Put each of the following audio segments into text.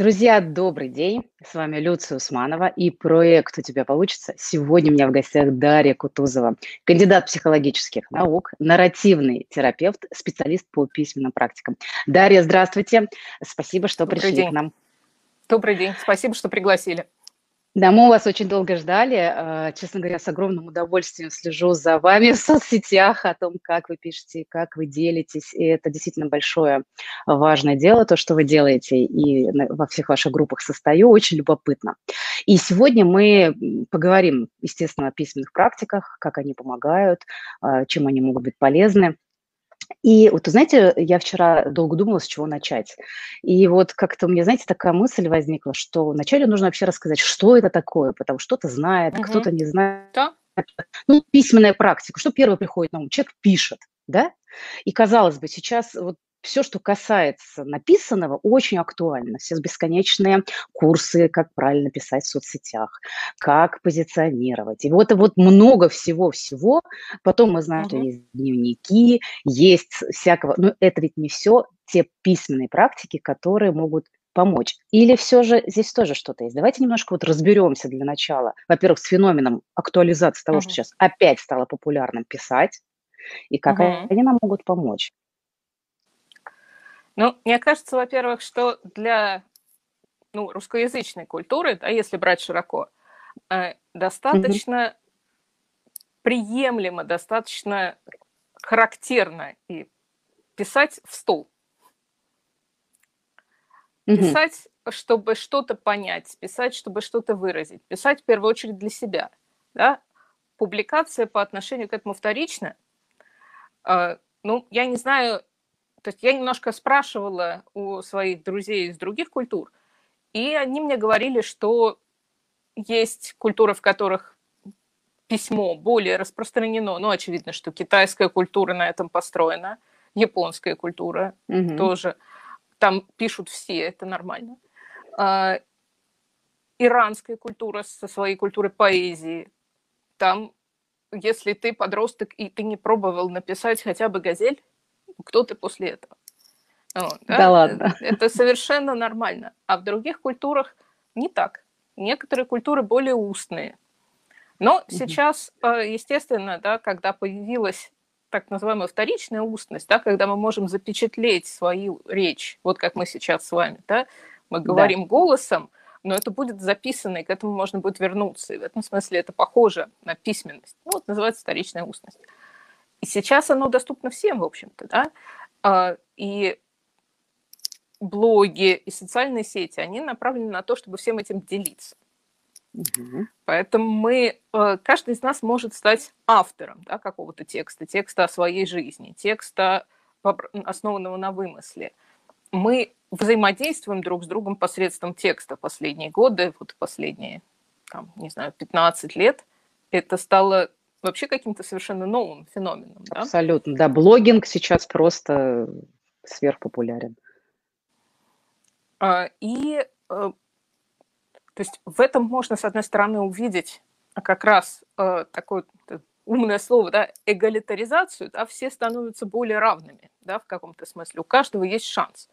Друзья, добрый день. С вами Люция Усманова и проект «У тебя получится». Сегодня у меня в гостях Дарья Кутузова, кандидат психологических наук, нарративный терапевт, специалист по письменным практикам. Дарья, здравствуйте. Спасибо, что добрый пришли день. к нам. Добрый день. Спасибо, что пригласили. Да, мы вас очень долго ждали. А, честно говоря, с огромным удовольствием слежу за вами в соцсетях, о том, как вы пишете, как вы делитесь. И это действительно большое важное дело, то, что вы делаете. И во всех ваших группах состою. Очень любопытно. И сегодня мы поговорим, естественно, о письменных практиках, как они помогают, а, чем они могут быть полезны. И вот, знаете, я вчера долго думала, с чего начать. И вот как-то у меня, знаете, такая мысль возникла, что вначале нужно вообще рассказать, что это такое, потому что кто-то знает, угу. кто-то не знает. Да. Ну, письменная практика. Что первое приходит на ум? Человек пишет, да? И, казалось бы, сейчас вот все, что касается написанного, очень актуально. Все бесконечные курсы, как правильно писать в соцсетях, как позиционировать. И вот, вот много всего-всего. Потом мы знаем, угу. что есть дневники, есть всякого. Но это ведь не все те письменные практики, которые могут помочь. Или все же здесь тоже что-то есть? Давайте немножко вот разберемся для начала. Во-первых, с феноменом актуализации того, угу. что сейчас опять стало популярным писать, и как угу. они нам могут помочь. Ну, мне кажется, во-первых, что для ну, русскоязычной культуры, да, если брать широко, э, достаточно mm-hmm. приемлемо, достаточно характерно и писать в стол. Mm-hmm. Писать, чтобы что-то понять, писать, чтобы что-то выразить, писать в первую очередь для себя. Да? Публикация по отношению к этому вторично. Э, ну, я не знаю, то есть я немножко спрашивала у своих друзей из других культур, и они мне говорили, что есть культуры, в которых письмо более распространено. Ну, очевидно, что китайская культура на этом построена, японская культура угу. тоже. Там пишут все, это нормально. А, иранская культура со своей культурой поэзии. Там, если ты подросток и ты не пробовал написать хотя бы газель, кто ты после этого? Вот, да? да ладно. Это совершенно нормально. А в других культурах не так. Некоторые культуры более устные. Но сейчас, э, естественно, да, когда появилась так называемая вторичная устность, да, когда мы можем запечатлеть свою речь, вот как мы сейчас с вами, да, мы говорим да. голосом, но это будет записано, и к этому можно будет вернуться. И в этом смысле это похоже на письменность. Ну, вот называется вторичная устность. И сейчас оно доступно всем, в общем-то, да. А, и блоги и социальные сети, они направлены на то, чтобы всем этим делиться. Угу. Поэтому мы, э, каждый из нас может стать автором да, какого-то текста, текста о своей жизни, текста, основанного на вымысле. Мы взаимодействуем друг с другом посредством текста последние годы, вот последние, там, не знаю, 15 лет. Это стало вообще каким-то совершенно новым феноменом. Да? Абсолютно, да. Блогинг сейчас просто сверхпопулярен. А, и э, то есть в этом можно, с одной стороны, увидеть как раз э, такое умное слово, да, эгалитаризацию, да, все становятся более равными, да, в каком-то смысле. У каждого есть шанс.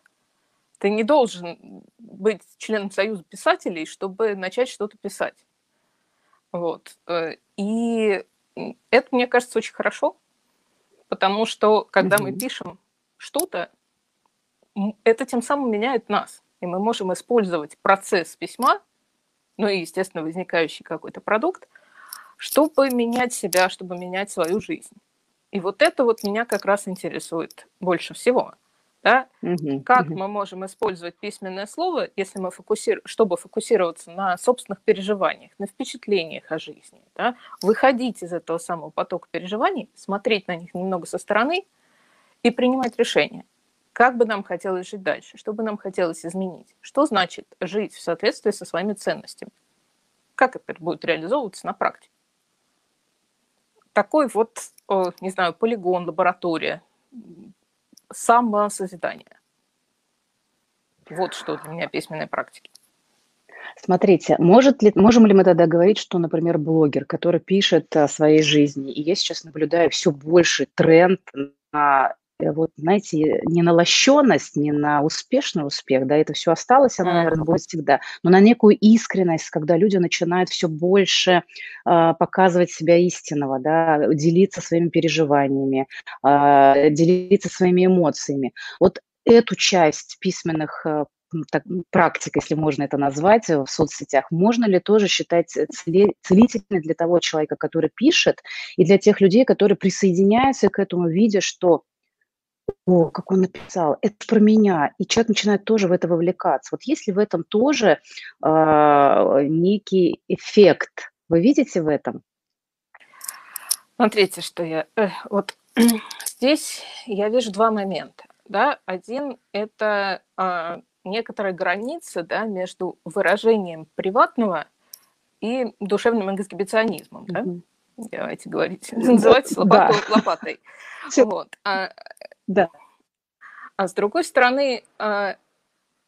Ты не должен быть членом Союза писателей, чтобы начать что-то писать. Вот. Э, и это, мне кажется, очень хорошо, потому что когда mm-hmm. мы пишем что-то, это тем самым меняет нас. И мы можем использовать процесс письма, ну и, естественно, возникающий какой-то продукт, чтобы менять себя, чтобы менять свою жизнь. И вот это вот меня как раз интересует больше всего – да? Угу, как угу. мы можем использовать письменное слово, если мы фокусир... чтобы фокусироваться на собственных переживаниях, на впечатлениях о жизни, да? выходить из этого самого потока переживаний, смотреть на них немного со стороны и принимать решения. Как бы нам хотелось жить дальше, что бы нам хотелось изменить, что значит жить в соответствии со своими ценностями, как это будет реализовываться на практике. Такой вот, не знаю, полигон, лаборатория, самосозидание. Вот что для меня письменные практики. Смотрите, может ли, можем ли мы тогда говорить, что, например, блогер, который пишет о своей жизни, и я сейчас наблюдаю все больше тренд на вот, знаете, не на лощенность, не на успешный успех, да, это все осталось, оно, наверное, будет всегда, но на некую искренность, когда люди начинают все больше э, показывать себя истинного, да, делиться своими переживаниями, э, делиться своими эмоциями. Вот эту часть письменных э, так, практик, если можно это назвать, э, в соцсетях, можно ли тоже считать целительной для того человека, который пишет, и для тех людей, которые присоединяются к этому, видя, что о, как он написал, это про меня, и человек начинает тоже в это вовлекаться. Вот есть ли в этом тоже э, некий эффект? Вы видите в этом? Смотрите, что я... Э, вот здесь я вижу два момента. Да? Один – это э, некоторая граница да, между выражением приватного и душевным эксгибиционизмом. Да? Mm-hmm. Давайте говорить, называть лопату да. лопатой. Вот. А, да. а с другой стороны, а,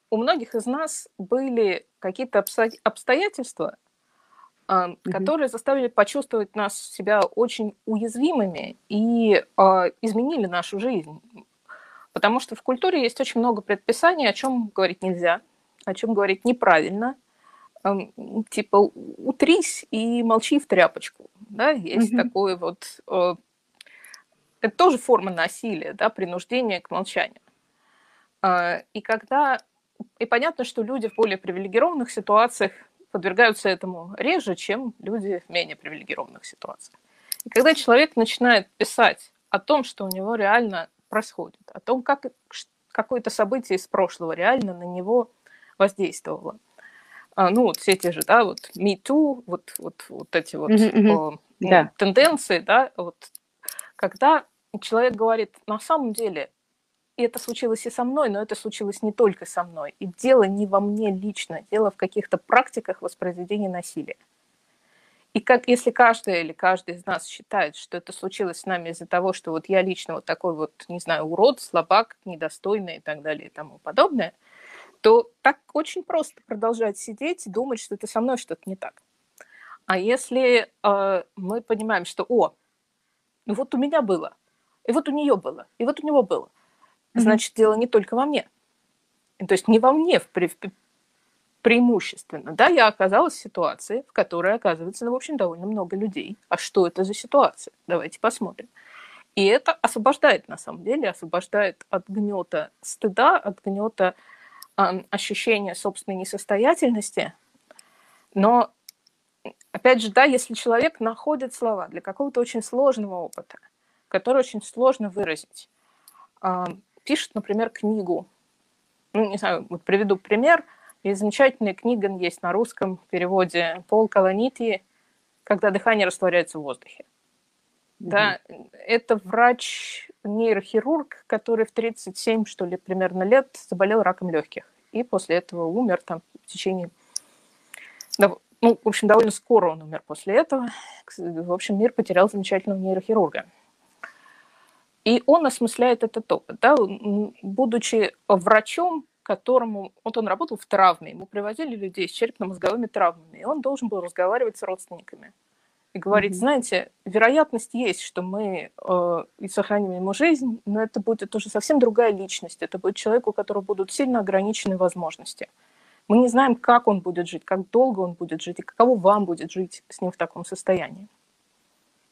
у многих из нас были какие-то обстоятельства, mm-hmm. которые заставили почувствовать нас себя очень уязвимыми и изменили нашу жизнь. Потому что в культуре есть очень много предписаний, о чем говорить нельзя, о чем говорить неправильно. Типа утрись и молчи в тряпочку. Да? Есть mm-hmm. такое вот... Это тоже форма насилия, да, принуждения к молчанию. Э, и когда... И понятно, что люди в более привилегированных ситуациях подвергаются этому реже, чем люди в менее привилегированных ситуациях. И когда человек начинает писать о том, что у него реально происходит, о том, как какое-то событие из прошлого реально на него воздействовало. А, ну, вот все те же, да, вот Me Too, вот, вот, вот эти вот mm-hmm. э, да. тенденции, да, вот, когда человек говорит, на самом деле, и это случилось и со мной, но это случилось не только со мной. И дело не во мне лично, дело в каких-то практиках воспроизведения насилия. И как, если каждый или каждый из нас считает, что это случилось с нами из-за того, что вот я лично вот такой вот, не знаю, урод, слабак, недостойный и так далее и тому подобное, то так очень просто продолжать сидеть и думать, что это со мной что-то не так. А если э, мы понимаем, что, о, вот у меня было, и вот у нее было, и вот у него было, значит, mm-hmm. дело не только во мне. То есть не во мне в, в, преимущественно. Да, я оказалась в ситуации, в которой оказывается, ну, в общем, довольно много людей. А что это за ситуация? Давайте посмотрим. И это освобождает, на самом деле, освобождает от гнета стыда, от гнета э, ощущения собственной несостоятельности. Но, опять же, да, если человек находит слова для какого-то очень сложного опыта, который очень сложно выразить, э, пишет, например, книгу, ну, не знаю, вот приведу пример – и замечательная книга есть на русском переводе Пол Каланити «Когда дыхание растворяется в воздухе». Mm-hmm. Да, это врач-нейрохирург, который в 37, что ли, примерно лет заболел раком легких. И после этого умер там в течение... Ну, в общем, довольно скоро он умер после этого. В общем, мир потерял замечательного нейрохирурга. И он осмысляет этот опыт. Да? Будучи врачом, которому... Вот он работал в травме, ему привозили людей с черепно-мозговыми травмами, и он должен был разговаривать с родственниками. И говорить, mm-hmm. знаете, вероятность есть, что мы э, и сохраним ему жизнь, но это будет уже совсем другая личность. Это будет человек, у которого будут сильно ограничены возможности. Мы не знаем, как он будет жить, как долго он будет жить, и каково вам будет жить с ним в таком состоянии.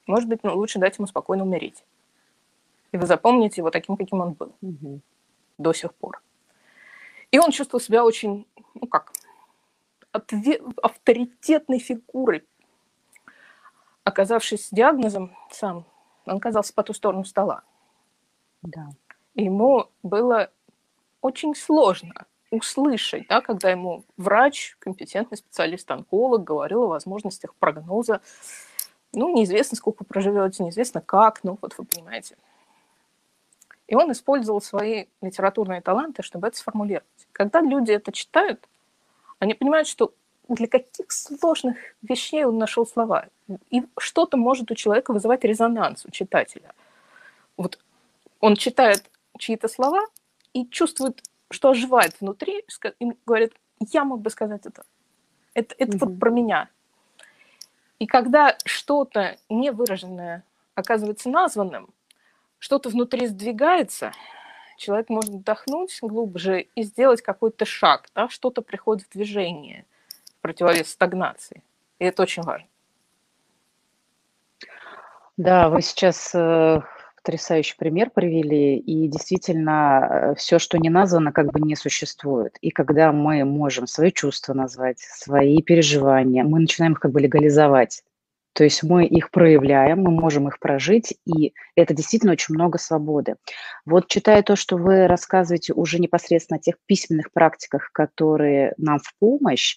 Может быть, ну, лучше дать ему спокойно умереть. И вы запомните его таким, каким он был mm-hmm. до сих пор. И он чувствовал себя очень, ну как, авторитетной фигурой. Оказавшись с диагнозом сам, он оказался по ту сторону стола. Да. И ему было очень сложно услышать, да, когда ему врач, компетентный специалист, онколог говорил о возможностях прогноза. Ну, неизвестно, сколько проживете, неизвестно как, ну, вот вы понимаете. И он использовал свои литературные таланты, чтобы это сформулировать. Когда люди это читают, они понимают, что для каких сложных вещей он нашел слова. И что-то может у человека вызывать резонанс у читателя. Вот он читает чьи-то слова и чувствует, что оживает внутри, и говорит, я мог бы сказать это. Это, это угу. вот про меня. И когда что-то невыраженное оказывается названным, что-то внутри сдвигается, человек может вдохнуть глубже и сделать какой-то шаг, да, что-то приходит в движение в противовес стагнации. И это очень важно. Да, вы сейчас э, потрясающий пример привели, и действительно э, все, что не названо, как бы не существует. И когда мы можем свои чувства назвать, свои переживания, мы начинаем их как бы легализовать. То есть мы их проявляем, мы можем их прожить, и это действительно очень много свободы. Вот читая то, что вы рассказываете уже непосредственно о тех письменных практиках, которые нам в помощь,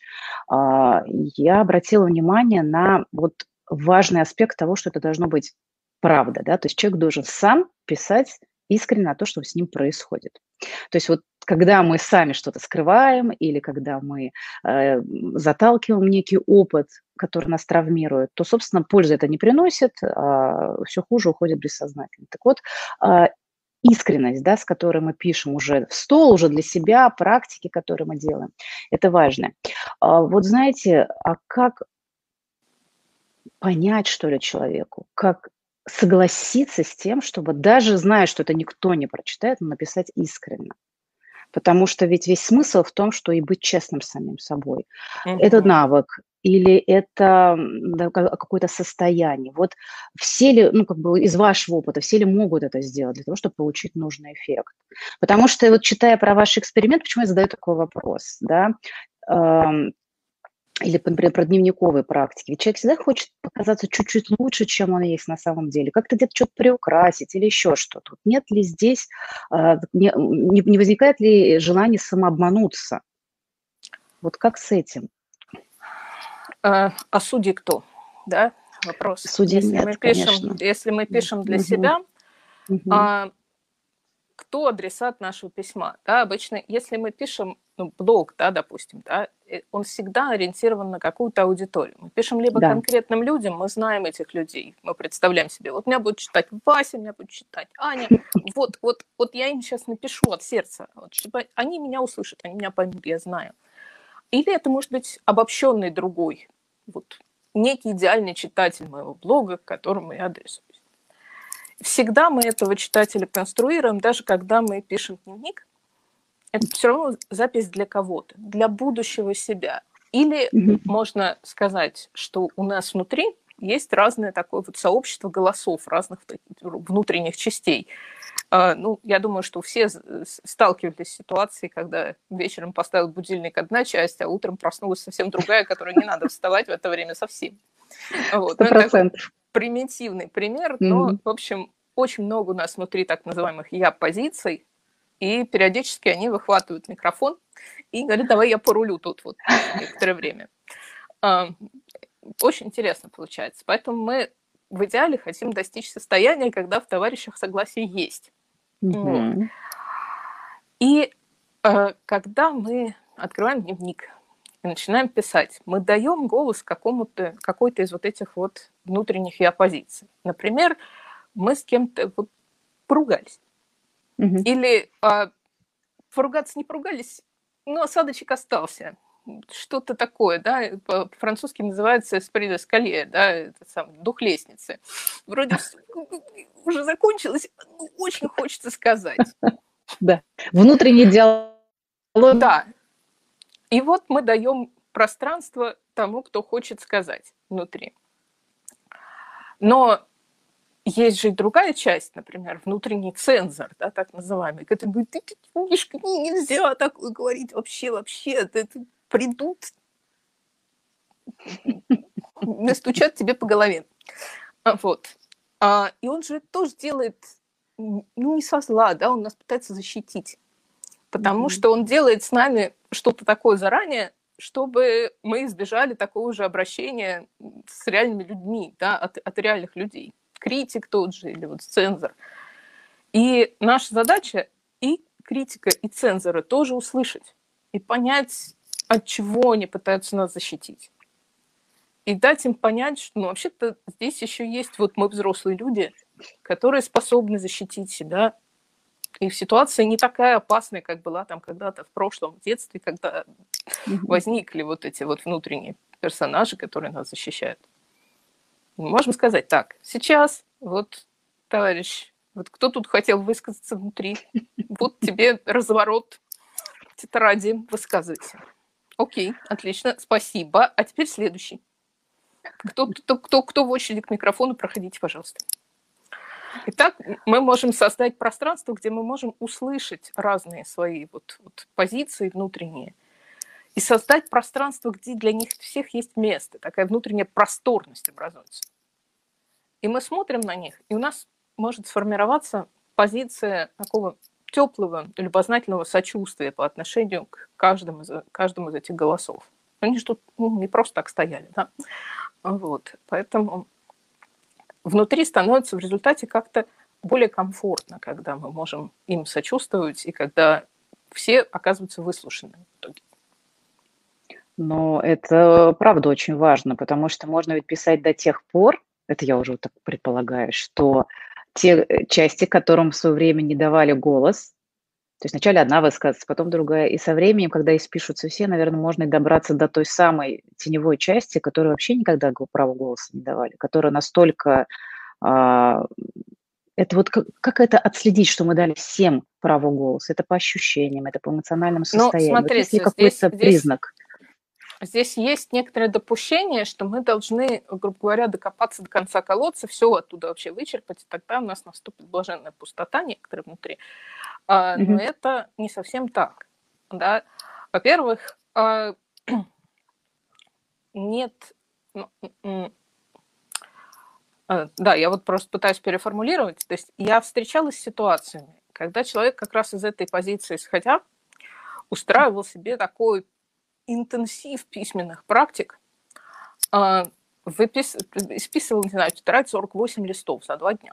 а, я обратила внимание на вот важный аспект того, что это должно быть правда, да, то есть человек должен сам писать искренне о том, что с ним происходит. То есть вот когда мы сами что-то скрываем или когда мы э, заталкиваем некий опыт, который нас травмирует, то, собственно, пользы это не приносит, а все хуже уходит бессознательно. Так вот, э, искренность, да, с которой мы пишем уже в стол, уже для себя, практики, которые мы делаем, это важно. А вот знаете, а как понять, что ли, человеку, как согласиться с тем, чтобы даже зная, что это никто не прочитает, написать искренне. Потому что ведь весь смысл в том, что и быть честным с самим собой. Mm-hmm. Это навык или это какое-то состояние. Вот все ли, ну, как бы из вашего опыта, все ли могут это сделать для того, чтобы получить нужный эффект? Потому что вот читая про ваш эксперимент, почему я задаю такой вопрос, да, или, например, про дневниковые практики. Ведь человек всегда хочет показаться чуть-чуть лучше, чем он есть на самом деле. Как-то где-то что-то приукрасить или еще что-то. Нет ли здесь, а, не возникает ли желание самообмануться? Вот как с этим? А, а судьи кто? Да, вопрос. Судьи если нет, мы пишем, конечно. Если мы пишем для угу. себя, угу. А, кто адресат нашего письма? Да, обычно, если мы пишем ну, блог, да, допустим, да, он всегда ориентирован на какую-то аудиторию. Мы пишем либо да. конкретным людям, мы знаем этих людей, мы представляем себе, вот меня будет читать Вася, меня будет читать Аня, вот, вот, вот я им сейчас напишу от сердца, вот, чтобы они меня услышат, они меня поймут, я знаю. Или это может быть обобщенный другой, вот, некий идеальный читатель моего блога, к которому я адресуюсь. Всегда мы этого читателя конструируем, даже когда мы пишем дневник, это все равно запись для кого-то, для будущего себя. Или mm-hmm. можно сказать, что у нас внутри есть разное такое вот сообщество голосов разных внутренних частей. Uh, ну, я думаю, что все сталкивались с ситуацией, когда вечером поставил будильник одна часть, а утром проснулась совсем другая, которой не надо вставать в это время совсем. Вот. Ну, это примитивный пример, но, mm-hmm. в общем, очень много у нас внутри так называемых «я-позиций», и периодически они выхватывают микрофон и говорят, давай я порулю тут вот некоторое время. Очень интересно получается. Поэтому мы в идеале хотим достичь состояния, когда в товарищах согласие есть. Mm-hmm. И э, когда мы открываем дневник и начинаем писать, мы даем голос какому-то, какой-то из вот этих вот внутренних я позиций. Например, мы с кем-то вот поругались. Угу. Или а, поругаться не поругались, но осадочек остался. Что-то такое, да, по-французски называется «эспри скале», да, это сам, дух лестницы. Вроде уже закончилось, очень хочется сказать. Да, внутренний диалог. Да. И вот мы даем пространство тому, кто хочет сказать внутри. Но есть же и другая часть, например, внутренний цензор, да, так называемый, который говорит, ты, ты Мишка, нельзя такое говорить вообще, вообще, это, это придут, настучат тебе по голове. А, вот. А, и он же тоже делает, ну, не со зла, да, он нас пытается защитить, потому mm-hmm. что он делает с нами что-то такое заранее, чтобы мы избежали такого же обращения с реальными людьми, да, от, от реальных людей критик тот же или вот цензор. И наша задача и критика, и цензора тоже услышать и понять, от чего они пытаются нас защитить. И дать им понять, что ну, вообще-то здесь еще есть вот мы взрослые люди, которые способны защитить себя. И ситуация не такая опасная, как была там когда-то в прошлом в детстве, когда возникли вот эти вот внутренние персонажи, которые нас защищают можем сказать так, сейчас вот товарищ Вот кто тут хотел высказаться внутри? Вот тебе разворот тетради, высказывайся. Окей, отлично, спасибо. А теперь следующий. Кто, кто, кто, кто в очереди к микрофону, проходите, пожалуйста. Итак, мы можем создать пространство, где мы можем услышать разные свои вот, вот позиции внутренние и создать пространство, где для них всех есть место, такая внутренняя просторность образуется. И мы смотрим на них, и у нас может сформироваться позиция такого теплого, любознательного сочувствия по отношению к каждому из, каждому из этих голосов. Они же тут ну, не просто так стояли, да? Вот, поэтому внутри становится в результате как-то более комфортно, когда мы можем им сочувствовать и когда все оказываются выслушаны в итоге. Но это правда очень важно, потому что можно ведь писать до тех пор, это я уже так предполагаю, что те э, части, которым в свое время не давали голос, то есть вначале одна высказывается, потом другая. И со временем, когда испишутся все, наверное, можно и добраться до той самой теневой части, которую вообще никогда право голоса не давали, которая настолько... А, это вот как, как это отследить, что мы дали всем право голоса? Это по ощущениям, это по эмоциональному ну, состоянию. Ну, смотрите, вот есть ли какой-то здесь, признак? Здесь есть некоторое допущение, что мы должны, грубо говоря, докопаться до конца колодца, все оттуда вообще вычерпать, и тогда у нас наступит блаженная пустота некоторая внутри. А, но mm-hmm. это не совсем так. Да? Во-первых, а, нет... Ну, а, да, я вот просто пытаюсь переформулировать. То есть я встречалась с ситуациями, когда человек как раз из этой позиции исходя устраивал себе такой интенсив письменных практик, э, выпис... списывал, не знаю, тетрадь 48 листов за два дня.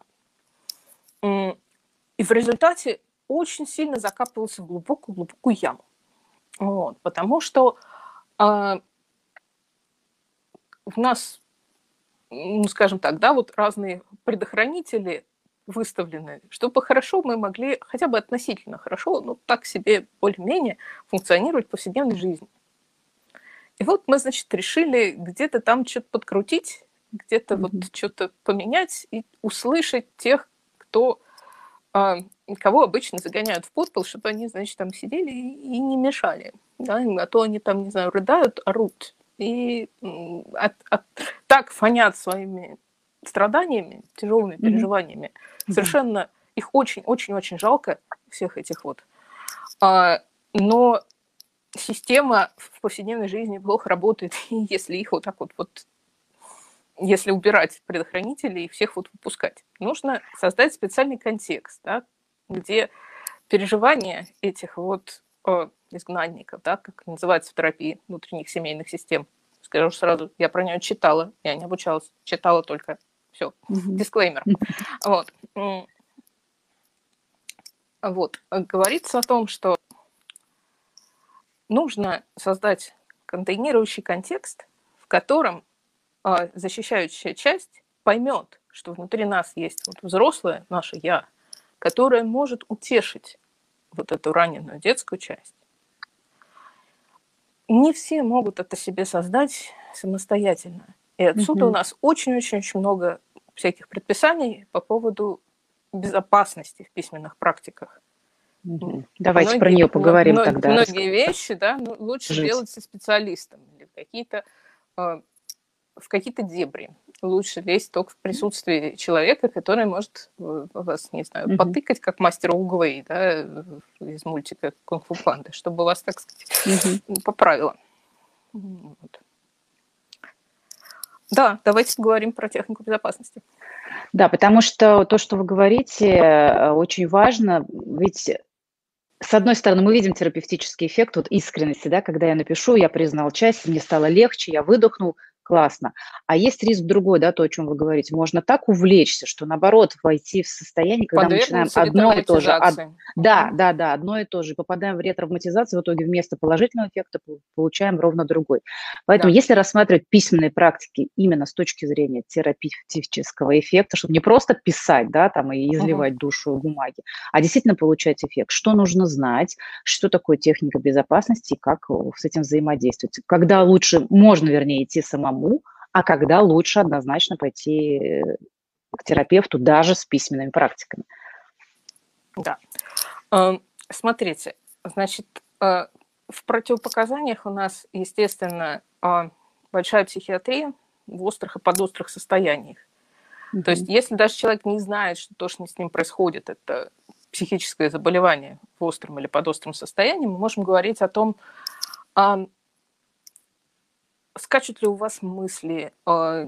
И в результате очень сильно закапывался в глубокую-глубокую яму. Вот, потому что э, в нас, ну, скажем так, да, вот разные предохранители выставлены, чтобы хорошо мы могли, хотя бы относительно хорошо, ну, так себе более-менее функционировать в повседневной жизни. И вот мы, значит, решили где-то там что-то подкрутить, где-то mm-hmm. вот что-то поменять и услышать тех, кто, а, кого обычно загоняют в подпол, чтобы они, значит, там сидели и, не мешали. Да? А то они там, не знаю, рыдают, орут. И от, от, так фонят своими страданиями, тяжелыми mm-hmm. переживаниями. Mm-hmm. Совершенно их очень-очень-очень жалко, всех этих вот. А, но система в повседневной жизни плохо работает, если их вот так вот, вот если убирать предохранители и всех вот выпускать. Нужно создать специальный контекст, да, где переживания этих вот э, изгнанников, да, как называется в терапии внутренних семейных систем. Скажу сразу, я про нее читала, я не обучалась, читала только. Все, дисклеймер. Вот. Вот. Говорится о том, что нужно создать контейнирующий контекст, в котором э, защищающая часть поймет, что внутри нас есть вот взрослое наше я, которое может утешить вот эту раненую детскую часть. Не все могут это себе создать самостоятельно. И отсюда угу. у нас очень-очень-очень много всяких предписаний по поводу безопасности в письменных практиках. Давайте многие, про нее поговорим многие, тогда. Многие вещи, да, ну, лучше Жить. делать со специалистом или в какие-то э, в какие-то дебри. Лучше лезть только в присутствии человека, который может э, вас, не знаю, угу. потыкать, как мастер Угвей, да, из мультика Кунг-фу панды, чтобы вас, так сказать, угу. поправило. Вот. Да, давайте поговорим про технику безопасности. Да, потому что то, что вы говорите, э, очень важно. Ведь с одной стороны, мы видим терапевтический эффект вот искренности, да, когда я напишу, я признал часть, мне стало легче, я выдохнул, классно. А есть риск другой, да, то, о чем вы говорите. Можно так увлечься, что наоборот войти в состояние, когда мы начинаем одно и то же. Од... Да, да, да, одно и то же. Попадаем в ретравматизацию, в итоге вместо положительного эффекта получаем ровно другой. Поэтому да. если рассматривать письменные практики именно с точки зрения терапевтического эффекта, чтобы не просто писать, да, там и изливать угу. душу в бумаге, а действительно получать эффект, что нужно знать, что такое техника безопасности и как с этим взаимодействовать. Когда лучше, можно, вернее, идти самому самому, а когда лучше однозначно пойти э, к терапевту даже с письменными практиками. Да. Эм, смотрите, значит, э, в противопоказаниях у нас, естественно, э, большая психиатрия в острых и подострых состояниях. Mm-hmm. То есть, если даже человек не знает, что то, что с ним происходит, это психическое заболевание в остром или подостром состоянии, мы можем говорить о том, скачут ли у вас мысли, а,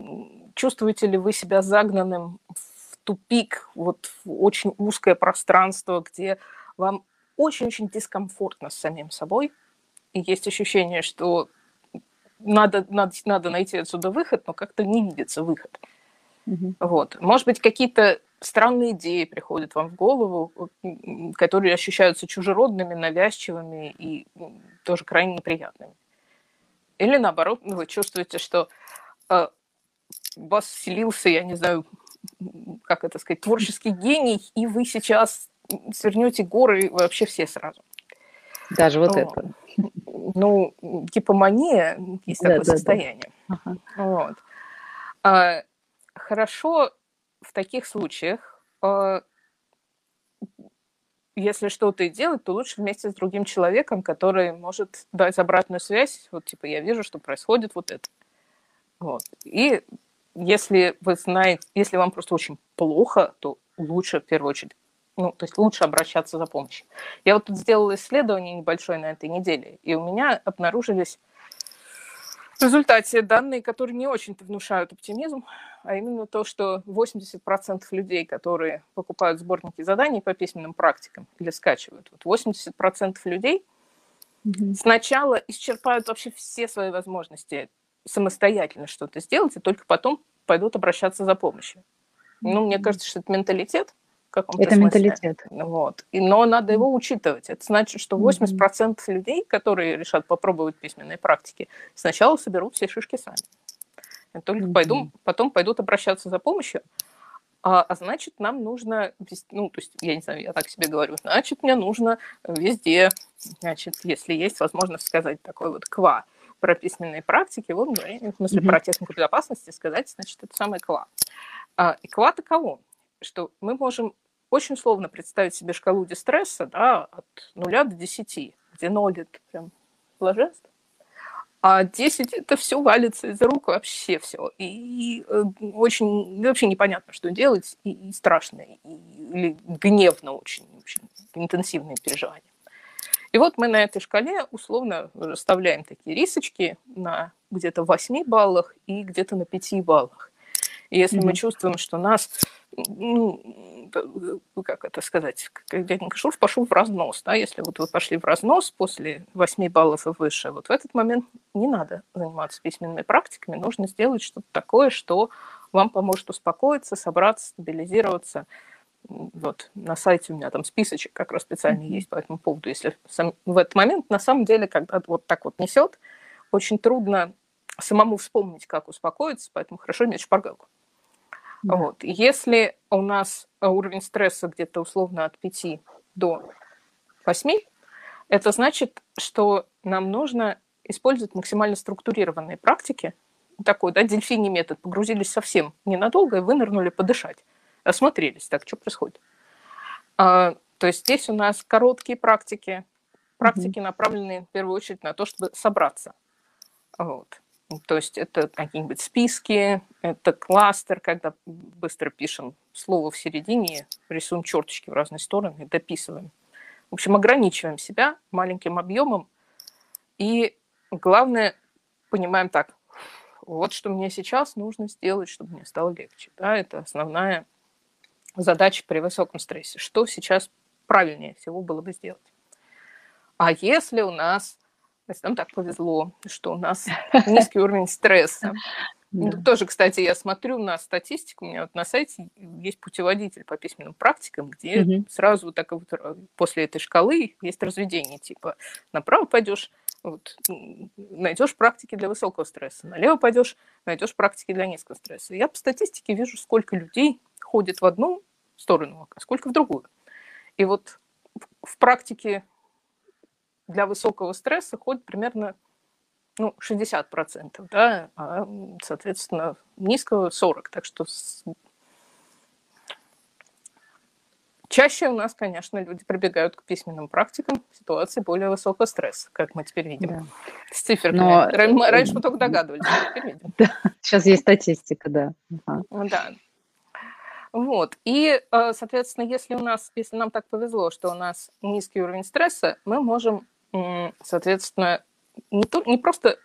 чувствуете ли вы себя загнанным в тупик, вот в очень узкое пространство, где вам очень-очень дискомфортно с самим собой, и есть ощущение, что надо, надо, надо найти отсюда выход, но как-то не видится выход. Угу. Вот. Может быть, какие-то странные идеи приходят вам в голову, которые ощущаются чужеродными, навязчивыми и тоже крайне неприятными. Или наоборот, вы чувствуете, что э, у вас вселился, я не знаю, как это сказать, творческий гений, и вы сейчас свернете горы вообще все сразу. Даже вот, вот. это. Ну, гипомания есть да, такое да, состояние. Да. Ага. Вот. А, хорошо в таких случаях, а, если что-то и делать, то лучше вместе с другим человеком, который может дать обратную связь. Вот, типа, я вижу, что происходит вот это. Вот. И если вы знаете, если вам просто очень плохо, то лучше в первую очередь ну, то есть лучше обращаться за помощью. Я вот тут сделала исследование небольшое на этой неделе, и у меня обнаружились в результате данные, которые не очень-то внушают оптимизм, а именно то, что 80% людей, которые покупают сборники заданий по письменным практикам или скачивают, вот 80% людей mm-hmm. сначала исчерпают вообще все свои возможности самостоятельно что-то сделать, и только потом пойдут обращаться за помощью. Ну, мне кажется, что это менталитет, каком-то Это смысле. менталитет. Вот. И, но надо его учитывать. Это значит, что 80% mm-hmm. людей, которые решат попробовать письменные практики, сначала соберут все шишки сами. И только mm-hmm. пойду, потом пойдут обращаться за помощью. А, а значит, нам нужно, ну, то есть, я не знаю, я так себе говорю, значит, мне нужно везде, значит, если есть возможность сказать такой вот ква про письменные практики, вот, в смысле, mm-hmm. про технику безопасности сказать, значит, это самое ква. А, и ква таково, что мы можем очень условно представить себе шкалу дистресса да, от 0 до 10, где 0 – это прям блаженство, а 10 – это все валится из рук вообще все. И э, очень вообще непонятно, что делать, и, и страшно, и, или гневно очень, очень интенсивные переживания. И вот мы на этой шкале условно расставляем такие рисочки на где-то 8 баллах и где-то на 5 баллах. И если mm-hmm. мы чувствуем, что нас ну, как это сказать, как дяденька Шурф пошел в разнос, да, если вот вы пошли в разнос после 8 баллов и выше, вот в этот момент не надо заниматься письменными практиками, нужно сделать что-то такое, что вам поможет успокоиться, собраться, стабилизироваться. Вот на сайте у меня там списочек как раз специально mm-hmm. есть по этому поводу. Если сам, в этот момент, на самом деле, когда вот так вот несет, очень трудно самому вспомнить, как успокоиться, поэтому хорошо иметь шпаргалку. Да. Вот. Если у нас уровень стресса где-то условно от 5 до 8, это значит, что нам нужно использовать максимально структурированные практики. Такой, да, дельфиний метод. Погрузились совсем ненадолго и вынырнули подышать. Осмотрелись, так, что происходит. А, то есть здесь у нас короткие практики, практики, mm-hmm. направленные в первую очередь на то, чтобы собраться. Вот. То есть это какие-нибудь списки, это кластер, когда быстро пишем слово в середине, рисуем черточки в разные стороны, дописываем. В общем, ограничиваем себя маленьким объемом. И главное, понимаем так, вот что мне сейчас нужно сделать, чтобы мне стало легче. Да, это основная задача при высоком стрессе. Что сейчас правильнее всего было бы сделать? А если у нас если нам так повезло, что у нас низкий уровень стресса. Да. Ну, тоже, кстати, я смотрю на статистику, у меня вот на сайте есть путеводитель по письменным практикам, где угу. сразу так вот э, после этой шкалы есть разведение, типа направо пойдешь, вот, найдешь практики для высокого стресса, налево пойдешь, найдешь практики для низкого стресса. Я по статистике вижу, сколько людей ходит в одну сторону, а сколько в другую. И вот в практике для высокого стресса ходит примерно ну, 60%, да, а, соответственно, низкого 40%. Так что чаще у нас, конечно, люди прибегают к письменным практикам в ситуации более высокого стресса, как мы теперь видим. Да. С циферками. Но... Раньше мы только догадывались. Да. Сейчас есть статистика, да. Ага. Да. Вот. И, э, соответственно, если у нас, если нам так повезло, что у нас низкий уровень стресса, мы можем, соответственно, не, то, не просто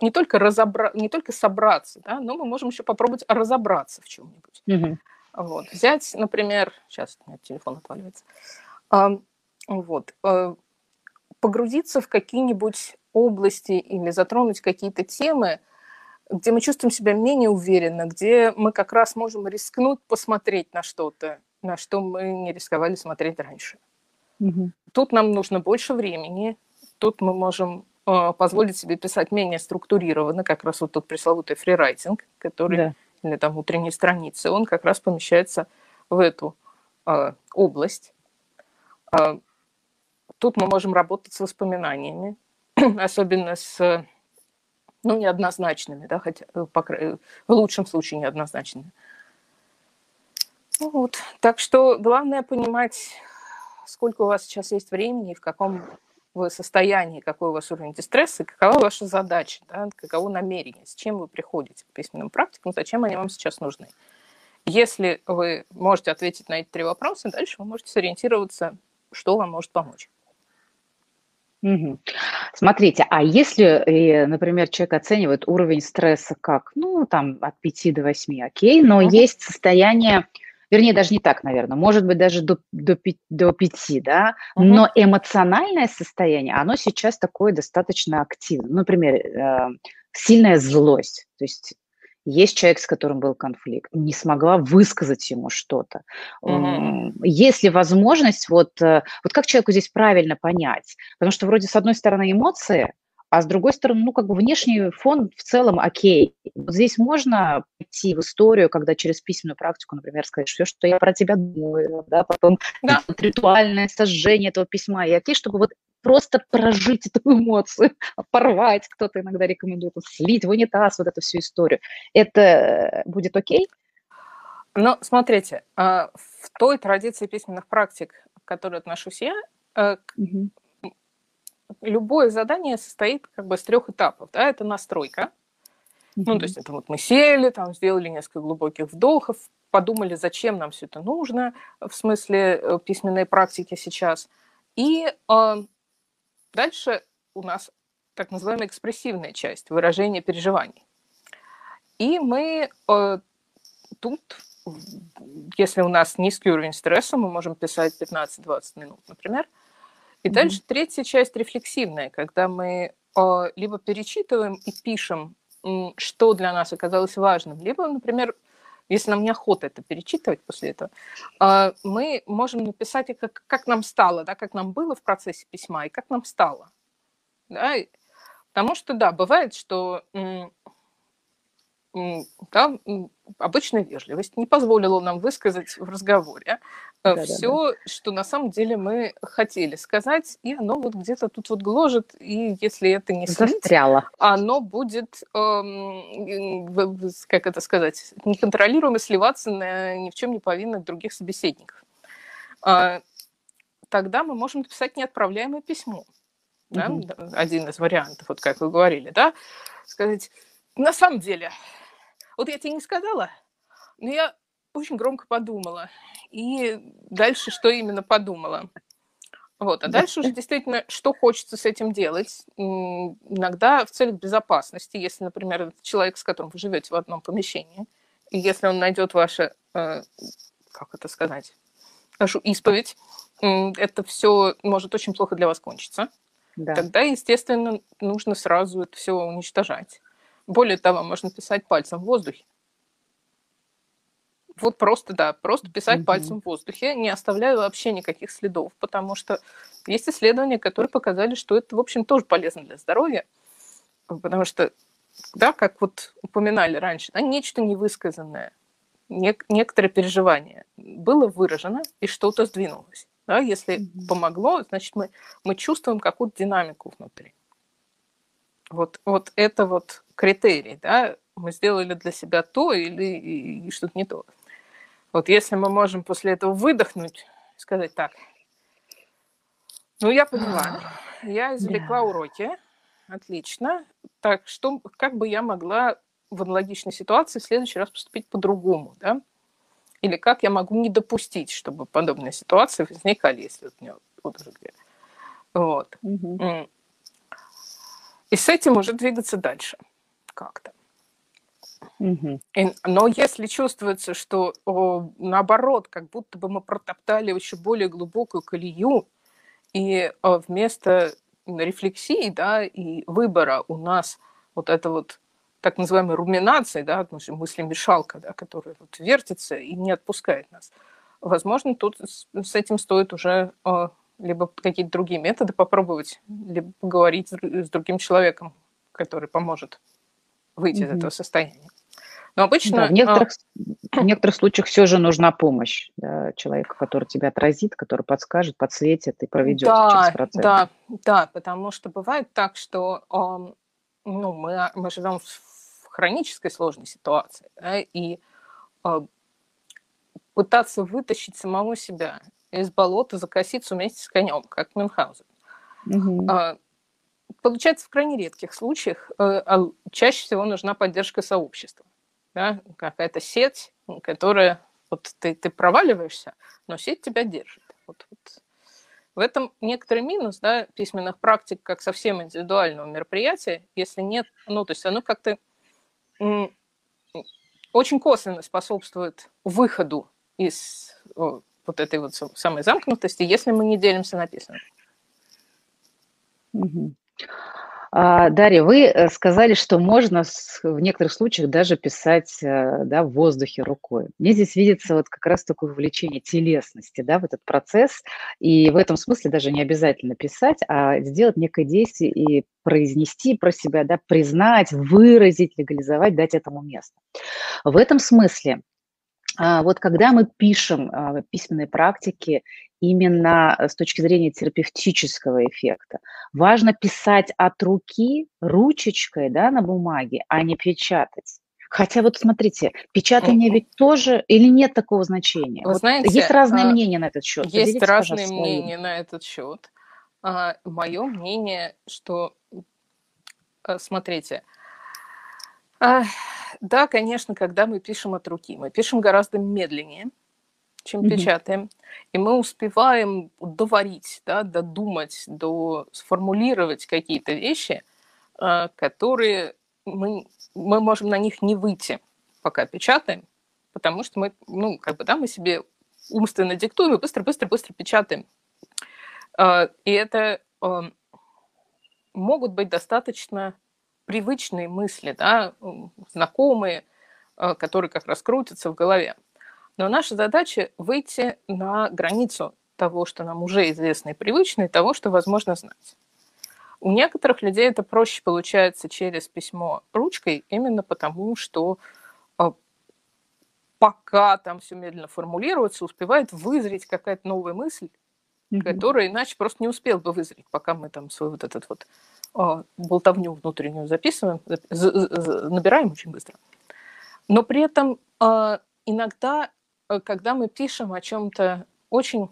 не только разобра... не только собраться, да, но мы можем еще попробовать разобраться в чем-нибудь. Угу. Вот. Взять, например, сейчас у меня телефон отваливается, а, вот, а, погрузиться в какие-нибудь области или затронуть какие-то темы, где мы чувствуем себя менее уверенно, где мы как раз можем рискнуть посмотреть на что-то, на что мы не рисковали смотреть раньше. Угу. Тут нам нужно больше времени, тут мы можем э, позволить себе писать менее структурированно, как раз вот тот пресловутый фрирайтинг, который, да. или там утренние страницы, он как раз помещается в эту э, область. Э, тут мы можем работать с воспоминаниями, особенно с ну, неоднозначными, да, хотя э, по, в лучшем случае неоднозначными. Вот. Так что главное понимать, сколько у вас сейчас есть времени и в каком вы состоянии, какой у вас уровень дистресса, какова ваша задача, да, каково намерение, с чем вы приходите к письменным практикам, зачем они вам сейчас нужны. Если вы можете ответить на эти три вопроса, дальше вы можете сориентироваться, что вам может помочь. Угу. Смотрите, а если, э, например, человек оценивает уровень стресса как, ну, там, от 5 до 8, окей, но угу. есть состояние, вернее, даже не так, наверное, может быть, даже до, до, 5, до 5, да, угу. но эмоциональное состояние, оно сейчас такое достаточно активное. Например, э, сильная злость, то есть есть человек, с которым был конфликт, не смогла высказать ему что-то. Mm-hmm. Есть ли возможность, вот, э, вот как человеку здесь правильно понять? Потому что вроде с одной стороны эмоции, а с другой стороны, ну, как бы внешний фон в целом окей. Вот здесь можно пойти в историю, когда через письменную практику, например, сказать, все, что я про тебя думаю, да, потом да. ритуальное сожжение этого письма, и окей, чтобы вот просто прожить эту эмоцию, порвать, кто-то иногда рекомендует, слить в унитаз вот эту всю историю. Это будет окей? Ну, смотрите, а, в той традиции письменных практик, к которой отношусь я, угу. Любое задание состоит как бы из трех этапов. Да? Это настройка. Угу. Ну, то есть это вот мы сели, там сделали несколько глубоких вдохов, подумали, зачем нам все это нужно, в смысле э, письменной практики сейчас. И э, Дальше у нас так называемая экспрессивная часть, выражение переживаний. И мы э, тут, если у нас низкий уровень стресса, мы можем писать 15-20 минут, например. И mm-hmm. дальше третья часть рефлексивная, когда мы э, либо перечитываем и пишем, что для нас оказалось важным, либо, например, если нам неохота это перечитывать после этого, а, мы можем написать, как, как нам стало, да, как нам было в процессе письма и как нам стало. Да? Потому что, да, бывает, что да, обычная вежливость не позволила нам высказать в разговоре э, да, все, да, да. что на самом деле мы хотели сказать, и оно вот где-то тут вот гложет, и если это не застряло, слить, оно будет, эм, как это сказать, неконтролируемо сливаться на ни в чем не повинных других собеседников. Э, тогда мы можем написать неотправляемое письмо. Да? Угу. Один из вариантов, вот как вы говорили, да, сказать, на самом деле, вот я тебе не сказала, но я очень громко подумала. И дальше что именно подумала? Вот, а дальше уже действительно, что хочется с этим делать. Иногда в целях безопасности, если, например, это человек, с которым вы живете в одном помещении, и если он найдет ваше, э, как это сказать, вашу исповедь, это все может очень плохо для вас кончиться. Да. Тогда, естественно, нужно сразу это все уничтожать. Более того, можно писать пальцем в воздухе. Вот просто, да, просто писать угу. пальцем в воздухе, не оставляя вообще никаких следов, потому что есть исследования, которые показали, что это, в общем, тоже полезно для здоровья, потому что, да, как вот упоминали раньше, да, нечто невысказанное, нек- некоторое переживание было выражено, и что-то сдвинулось. Да, если mm помогло, значит, мы, мы чувствуем какую-то динамику внутри. Вот, вот это вот критерий, да, мы сделали для себя то или что-то не то. Вот если мы можем после этого выдохнуть сказать так. Ну, я поняла. Я извлекла да. уроки. Отлично. Так, что, как бы я могла в аналогичной ситуации в следующий раз поступить по-другому, да? Или как я могу не допустить, чтобы подобные ситуации возникали, если вот у меня вот уже где. Вот. Угу. И с этим уже двигаться дальше как-то. Угу. И, но если чувствуется, что о, наоборот, как будто бы мы протоптали еще более глубокую колею, и о, вместо рефлексии да, и выбора у нас вот это вот так называемой руминации, да, мысли-мешалка, да, которая вот вертится и не отпускает нас. Возможно, тут с этим стоит уже либо какие-то другие методы попробовать, либо поговорить с другим человеком, который поможет выйти mm-hmm. из этого состояния. Но обычно... Да, в, некоторых, а... в некоторых случаях все же нужна помощь да, человека, который тебя отразит, который подскажет, подсветит и проведет да, через процесс. Да, да, потому что бывает так, что ну, мы, мы живем в хронической сложной ситуации, да, и э, пытаться вытащить самого себя из болота за косицу вместе с конем, как Мюнхгаузен. Угу. Э, получается в крайне редких случаях, э, а чаще всего нужна поддержка сообщества. Да? Какая-то сеть, которая вот ты, ты проваливаешься, но сеть тебя держит. Вот, вот. В этом некоторый минус да, письменных практик как совсем индивидуального мероприятия, если нет, ну, то есть оно как-то очень косвенно способствует выходу из вот этой вот самой замкнутости, если мы не делимся написанным. А, Дарья, вы э, сказали, что можно в некоторых случаях даже писать э, да, в воздухе рукой. Мне здесь видится вот как раз такое увлечение телесности да, в этот процесс. И в этом смысле даже не обязательно писать, а сделать некое действие и произнести про себя, да, признать, выразить, легализовать, дать этому место. В этом смысле вот когда мы пишем а, письменные практики именно с точки зрения терапевтического эффекта, важно писать от руки, ручечкой да, на бумаге, а не печатать. Хотя вот смотрите, печатание ведь тоже или нет такого значения? Вы вот знаете, есть разные а, мнения на этот счет. Есть Поделитесь, разные мнения на этот счет. А, мое мнение, что, смотрите, да, конечно, когда мы пишем от руки, мы пишем гораздо медленнее, чем mm-hmm. печатаем, и мы успеваем доварить, да, додумать, до сформулировать какие-то вещи, а, которые мы, мы можем на них не выйти, пока печатаем, потому что мы, ну, как бы, да, мы себе умственно диктуем и быстро-быстро-быстро печатаем. А, и это могут быть достаточно привычные мысли, да, знакомые, э, которые как раз крутятся в голове. Но наша задача выйти на границу того, что нам уже известно и привычно, и того, что возможно знать. У некоторых людей это проще получается через письмо ручкой, именно потому что э, пока там все медленно формулируется, успевает вызреть какая-то новая мысль, mm-hmm. которая иначе просто не успел бы вызреть, пока мы там свой вот этот вот болтовню внутреннюю записываем, набираем очень быстро. Но при этом а, иногда, э, когда мы пишем о чем-то очень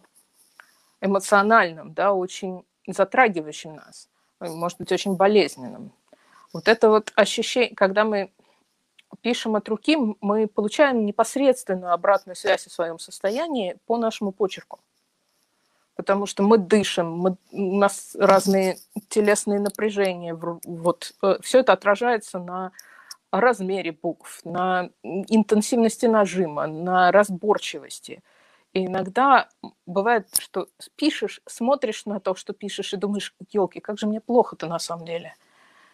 эмоциональном, да, очень затрагивающем нас, э, может быть, очень болезненным, вот это вот ощущение, когда мы пишем от руки, мы получаем непосредственную обратную связь о своем состоянии по нашему почерку потому что мы дышим, мы, у нас разные телесные напряжения, вот э, все это отражается на размере букв, на интенсивности нажима, на разборчивости. И иногда бывает, что пишешь, смотришь на то, что пишешь, и думаешь, елки, как же мне плохо-то на самом деле.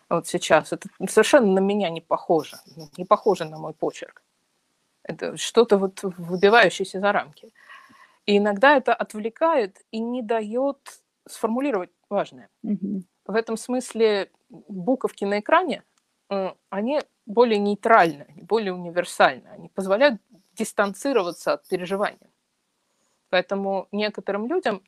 Вот сейчас. Это совершенно на меня не похоже. Не похоже на мой почерк. Это что-то вот выбивающееся за рамки. И иногда это отвлекает и не дает сформулировать важное. Mm-hmm. В этом смысле буковки на экране, они более нейтральны, более универсальны. Они позволяют дистанцироваться от переживания. Поэтому некоторым людям,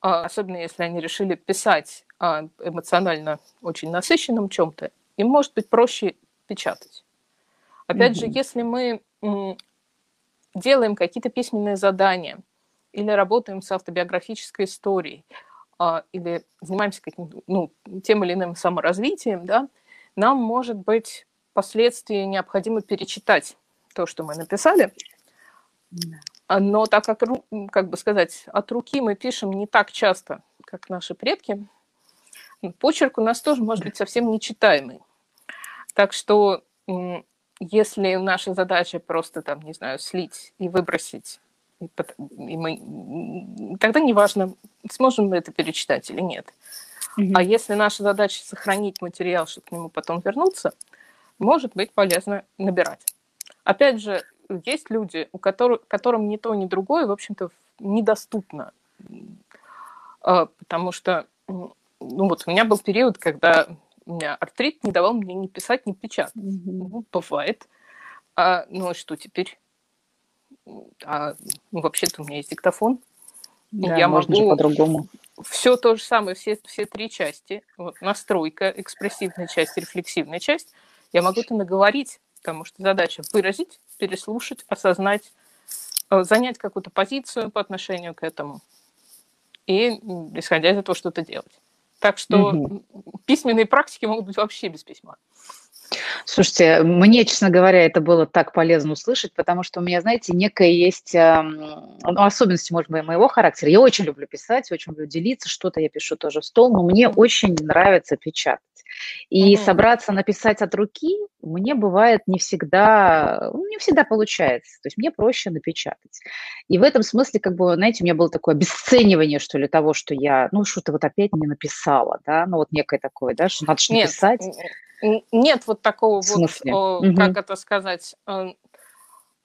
а, особенно если они решили писать эмоционально очень насыщенном чем-то, им может быть проще печатать. Опять mm-hmm. же, если мы делаем какие-то письменные задания – или работаем с автобиографической историей, а, или занимаемся каким ну, тем или иным саморазвитием, да, нам, может быть, впоследствии необходимо перечитать то, что мы написали. А, но так как, как бы сказать, от руки мы пишем не так часто, как наши предки, почерк у нас тоже может быть совсем нечитаемый. Так что если наша задача просто там, не знаю, слить и выбросить, и, мы, тогда неважно, сможем мы это перечитать или нет. Mm-hmm. А если наша задача сохранить материал, чтобы к нему потом вернуться, может быть полезно набирать. Опять же, есть люди, у которых, которым ни то, ни другое, в общем-то, недоступно. А, потому что, ну вот, у меня был период, когда у меня артрит не давал мне ни писать, ни печатать. Mm-hmm. бывает. А, ну что теперь? А, ну, вообще-то у меня есть диктофон. Да, я можно могу по-другому. Все то же самое, все, все три части. Вот, настройка, экспрессивная часть, рефлексивная часть. Я могу это наговорить, потому что задача выразить, переслушать, осознать, э, занять какую-то позицию по отношению к этому и, исходя из этого, что-то делать. Так что угу. письменные практики могут быть вообще без письма. Слушайте, мне, честно говоря, это было так полезно услышать, потому что у меня, знаете, некая есть ну, особенности, может быть, моего характера. Я очень люблю писать, очень люблю делиться, что-то я пишу тоже в стол, но мне очень нравится печатать. И mm-hmm. собраться написать от руки мне бывает не всегда, ну, не всегда получается. То есть мне проще напечатать. И в этом смысле, как бы, знаете, у меня было такое обесценивание, что ли, того, что я, ну, что-то вот опять не написала, да, ну, вот некое такое, да, что надо что-то писать. Нет вот такого вот, угу. как это сказать, э,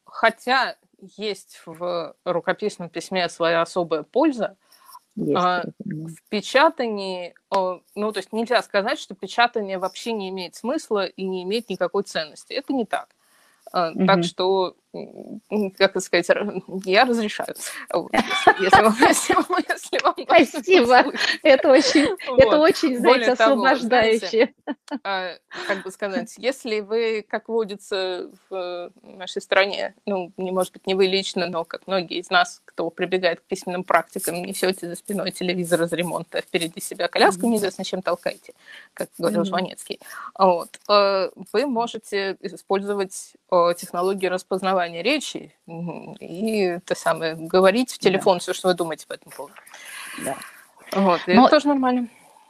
хотя есть в рукописном письме своя особая польза, есть, а, в печатании, ну, то есть нельзя сказать, что печатание вообще не имеет смысла и не имеет никакой ценности. Это не так. Угу. Так что как сказать, я разрешаю. Спасибо. Это очень, это очень, знаете, освобождающее. Знаете, а, как бы сказать, если вы, как водится в нашей стране, ну, не может быть, не вы лично, но как многие из нас, кто прибегает к письменным практикам, несете за спиной телевизор из ремонта, впереди себя коляску, неизвестно чем толкаете, как говорил. Жванецкий. Вот. Э, вы можете использовать технологии распознавания речи, речи и это самое, говорить в телефон да. все, что вы думаете по этому поводу. Да. Вот, и Но... это тоже нормально.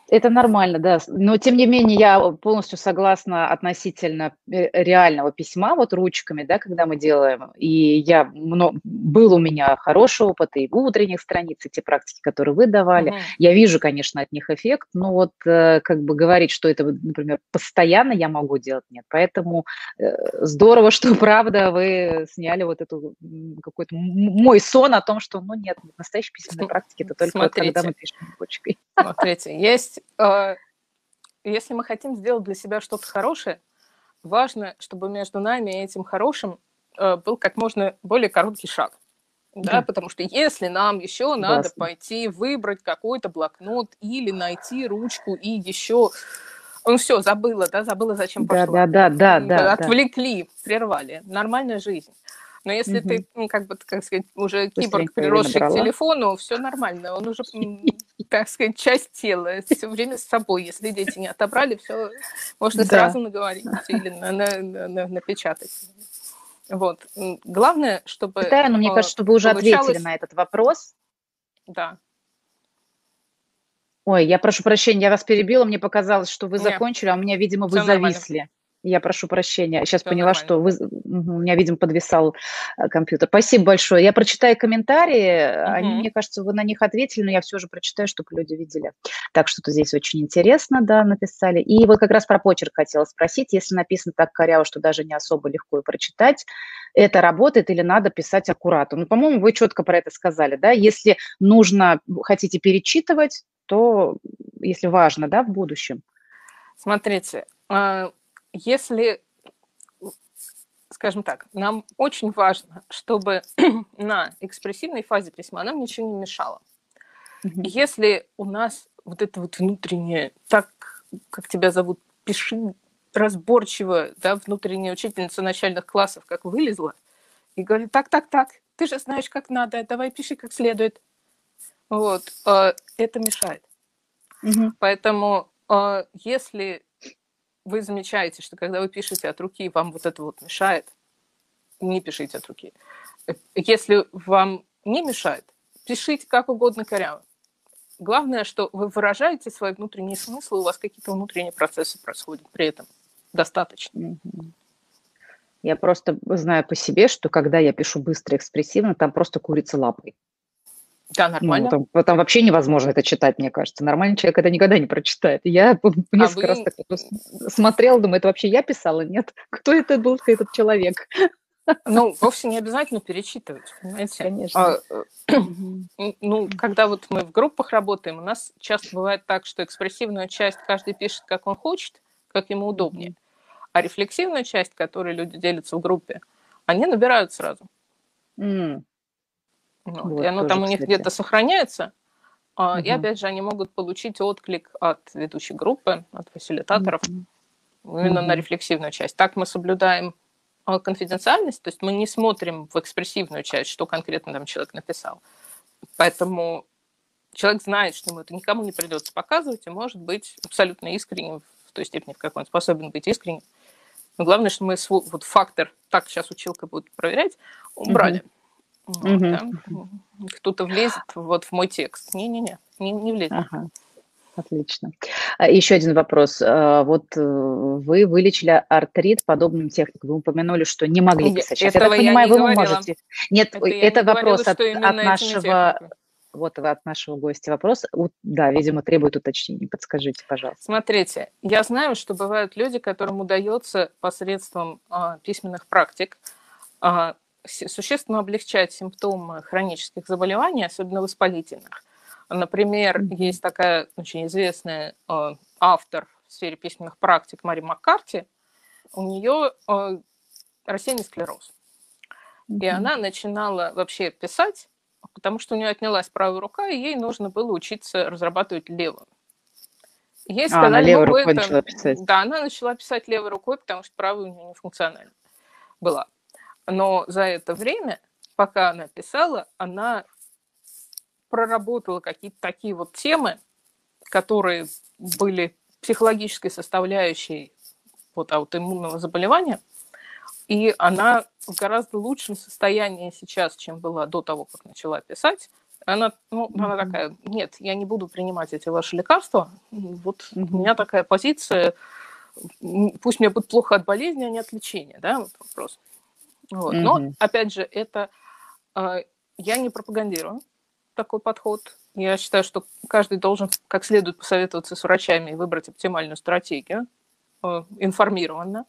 Это нормально, да. Но, тем не менее, я полностью согласна относительно э, реального письма, вот ручками, да, когда мы делаем. И я, много, был у меня хороший опыт и в утренних страницах, те практики, которые вы давали. Mm-hmm. Я вижу, конечно, от них эффект, но вот э, как бы говорить, что это, например, постоянно я могу делать, нет. Поэтому э, здорово, что, правда, вы сняли вот эту какой-то мой сон о том, что, ну, нет, настоящей письменной практики это только Смотрите. когда мы пишем ручкой. Смотрите, есть есть, э, если мы хотим сделать для себя что-то хорошее, важно, чтобы между нами и этим хорошим э, был как можно более короткий шаг. Да, да. потому что если нам еще надо пойти выбрать какой-то блокнот или найти ручку и еще ну все, забыла, да, забыла, зачем да, пошла. Да, да, да, да. Отвлекли, да. прервали. Нормальная жизнь. Но если угу. ты, ну, как бы, как сказать, уже киборг, приросший к телефону, все нормально. Он уже, так сказать, часть тела, все время с собой. Если дети не отобрали, все можно да. сразу наговорить или на, на, на, напечатать. Вот. Главное, чтобы... Да, но мне кажется, что вы уже получалось... ответили на этот вопрос. Да. Ой, я прошу прощения, я вас перебила, мне показалось, что вы Нет. закончили, а у меня, видимо, вы Всё зависли. Нормально. Я прошу прощения. Сейчас Все поняла, нормально. что вы, у меня, видимо, подвисал э, компьютер. Спасибо большое. Я прочитаю комментарии. Угу. Они, мне кажется, вы на них ответили, но я все же прочитаю, чтобы люди видели. Так что-то здесь очень интересно, да, написали. И вот как раз про почерк хотела спросить. Если написано так коряво, что даже не особо легко и прочитать, это работает или надо писать аккуратно? Ну, по-моему, вы четко про это сказали, да? Если нужно, хотите перечитывать, то, если важно, да, в будущем. Смотрите, а, если, скажем так, нам очень важно, чтобы на экспрессивной фазе письма нам ничего не мешало. Mm-hmm. Если у нас вот это вот внутреннее, так, как тебя зовут, пиши разборчиво, да, внутренняя учительница начальных классов, как вылезла, и говорит, так, так, так, ты же знаешь, как надо, давай пиши как следует. Вот, э, это мешает. Угу. Поэтому э, если вы замечаете, что когда вы пишете от руки, вам вот это вот мешает, не пишите от руки. Если вам не мешает, пишите как угодно коряво. Главное, что вы выражаете свои внутренние смыслы, у вас какие-то внутренние процессы происходят при этом. Достаточно. Я просто знаю по себе, что когда я пишу быстро экспрессивно, там просто курица лапой. Да, нормально. Ну, там, там вообще невозможно это читать, мне кажется. Нормальный человек это никогда не прочитает. Я а несколько вы... раз так смотрела, думаю, это вообще я писала? Нет. Кто это был, этот человек? Ну, вовсе не обязательно перечитывать, понимаете? Конечно. А, э, ну, когда вот мы в группах работаем, у нас часто бывает так, что экспрессивную часть каждый пишет, как он хочет, как ему удобнее. А рефлексивную часть, которой люди делятся в группе, они набирают сразу. Mm. Вот, вот, и оно тоже, там у них где-то сохраняется. Uh-huh. И опять же, они могут получить отклик от ведущей группы, от фасилитаторов, uh-huh. именно uh-huh. на рефлексивную часть. Так мы соблюдаем а, конфиденциальность, то есть мы не смотрим в экспрессивную часть, что конкретно там человек написал. Поэтому человек знает, что ему это никому не придется показывать, и может быть абсолютно искренним в той степени, в какой он способен быть искренним. Но главное, что мы свой, вот фактор, так сейчас училка будет проверять, убрали. Угу. Вот, да? Кто-то влезет вот в мой текст. Не-не-не, не, не влезет. Ага. Отлично. А, Еще один вопрос. А, вот э, вы вылечили артрит подобным техникам. Вы упомянули, что не могли писать. Сейчас, Этого я так понимаю, я вы говорила. можете. Нет, это, это вопрос говорила, от, от нашего вот от нашего гостя вопрос. Да, видимо, требует уточнения. Подскажите, пожалуйста. Смотрите, я знаю, что бывают люди, которым удается посредством а, письменных практик а, существенно облегчать симптомы хронических заболеваний, особенно воспалительных. Например, есть такая очень известная э, автор в сфере письменных практик Мари Маккарти. У нее э, рассеянный склероз. Mm-hmm. И она начинала вообще писать, потому что у нее отнялась правая рука, и ей нужно было учиться разрабатывать левую. Ей сказали, а, она левой рукой это... начала писать. Да, она начала писать левой рукой, потому что правая у нее не функциональна была. Но за это время, пока она писала, она проработала какие-то такие вот темы, которые были психологической составляющей вот аутоиммунного заболевания, и она в гораздо лучшем состоянии сейчас, чем была до того, как начала писать. Она, ну, mm-hmm. она такая, нет, я не буду принимать эти ваши лекарства. Вот mm-hmm. у меня такая позиция, пусть мне будет плохо от болезни, а не от лечения, да, вот вопрос. Вот. Mm-hmm. Но, опять же, это э, я не пропагандирую такой подход. Я считаю, что каждый должен как следует посоветоваться с врачами и выбрать оптимальную стратегию э, информированно.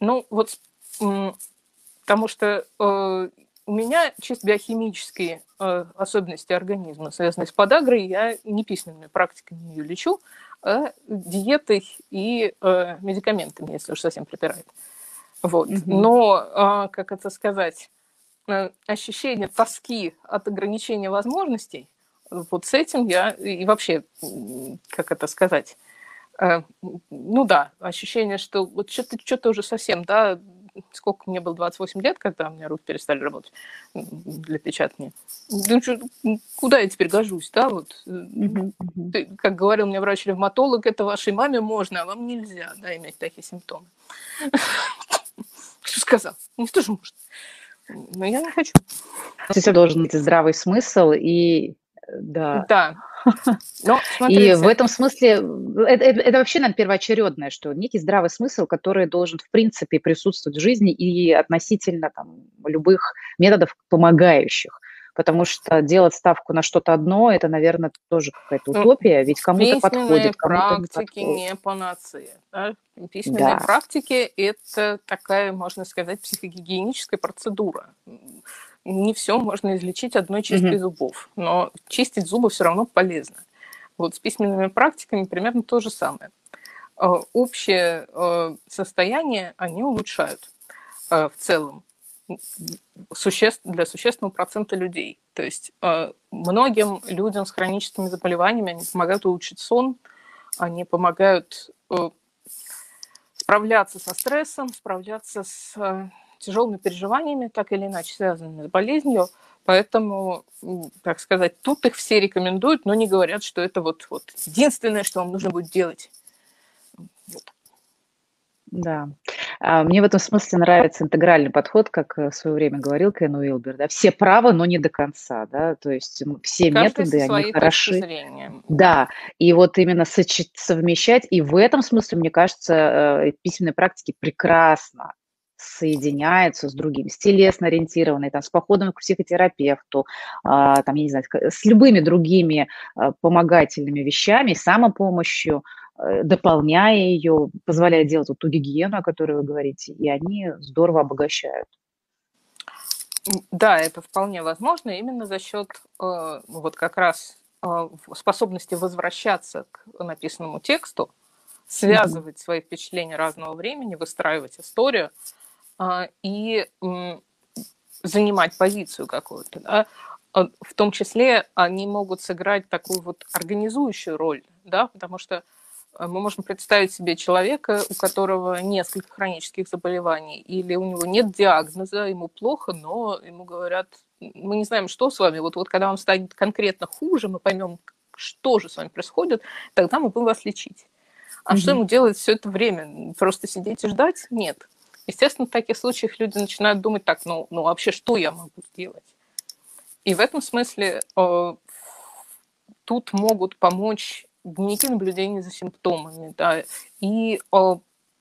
Ну, вот потому что э, у меня чисто биохимические э, особенности организма, связанные с подагрой, я не письменными практиками ее лечу, а диетой и э, медикаментами, если уж совсем припирает. Вот. Mm-hmm. Но, э, как это сказать, Э, ощущение тоски от ограничения возможностей, вот с этим я и вообще, как это сказать, э, ну да, ощущение, что вот что-то что уже совсем, да, сколько мне было, 28 лет, когда у меня руки перестали работать для печатания. Ну, что, куда я теперь гожусь, да, вот. Mm-hmm. Ты, как говорил мне врач-ревматолог, это вашей маме можно, а вам нельзя, да, иметь такие симптомы. Что сказал? Никто же может. Но я не хочу. Все должен быть здравый смысл и да. Да. Но, и в этом смысле это, это, это вообще нам первоочередное, что некий здравый смысл, который должен в принципе присутствовать в жизни и относительно там, любых методов помогающих потому что делать ставку на что-то одно, это, наверное, тоже какая-то ну, утопия, ведь кому-то подходит, кому-то не практики не панацея. Да? Письменные да. практики – это такая, можно сказать, психогигиеническая процедура. Не все можно излечить одной чисткой угу. зубов, но чистить зубы все равно полезно. Вот с письменными практиками примерно то же самое. Э, общее э, состояние они улучшают э, в целом для существенного процента людей. То есть э, многим людям с хроническими заболеваниями они помогают улучшить сон, они помогают э, справляться со стрессом, справляться с э, тяжелыми переживаниями, так или иначе связанными с болезнью, поэтому, так сказать, тут их все рекомендуют, но не говорят, что это вот, вот единственное, что вам нужно будет делать. Вот. Да. А, мне в этом смысле нравится интегральный подход, как э, в свое время говорил Кен Уилбер. Да? Все правы, но не до конца. Да? То есть все Каждый методы, они хороши. Да, и вот именно совмещать. И в этом смысле, мне кажется, э, письменные практики прекрасно соединяются с другими, с телесно ориентированной, там, с походом к психотерапевту, а, там, я не знаю, с любыми другими а, помогательными вещами, самопомощью, Э, дополняя ее, позволяя делать вот ту гигиену, о которой вы говорите, и они здорово обогащают. Да, это вполне возможно именно за счет э, вот как раз э, способности возвращаться к написанному тексту, связывать mm-hmm. свои впечатления разного времени, выстраивать историю э, и э, занимать позицию какую-то. Да? Э, в том числе они могут сыграть такую вот организующую роль, да, потому что мы можем представить себе человека, у которого несколько хронических заболеваний, или у него нет диагноза, ему плохо, но ему говорят, мы не знаем, что с вами. Вот, вот когда вам станет конкретно хуже, мы поймем, что же с вами происходит, тогда мы будем вас лечить. А mm-hmm. что ему делать все это время? Просто сидеть и ждать? Нет. Естественно, в таких случаях люди начинают думать так, ну, ну вообще, что я могу сделать? И в этом смысле э, тут могут помочь дневники наблюдения за симптомами, да, и о,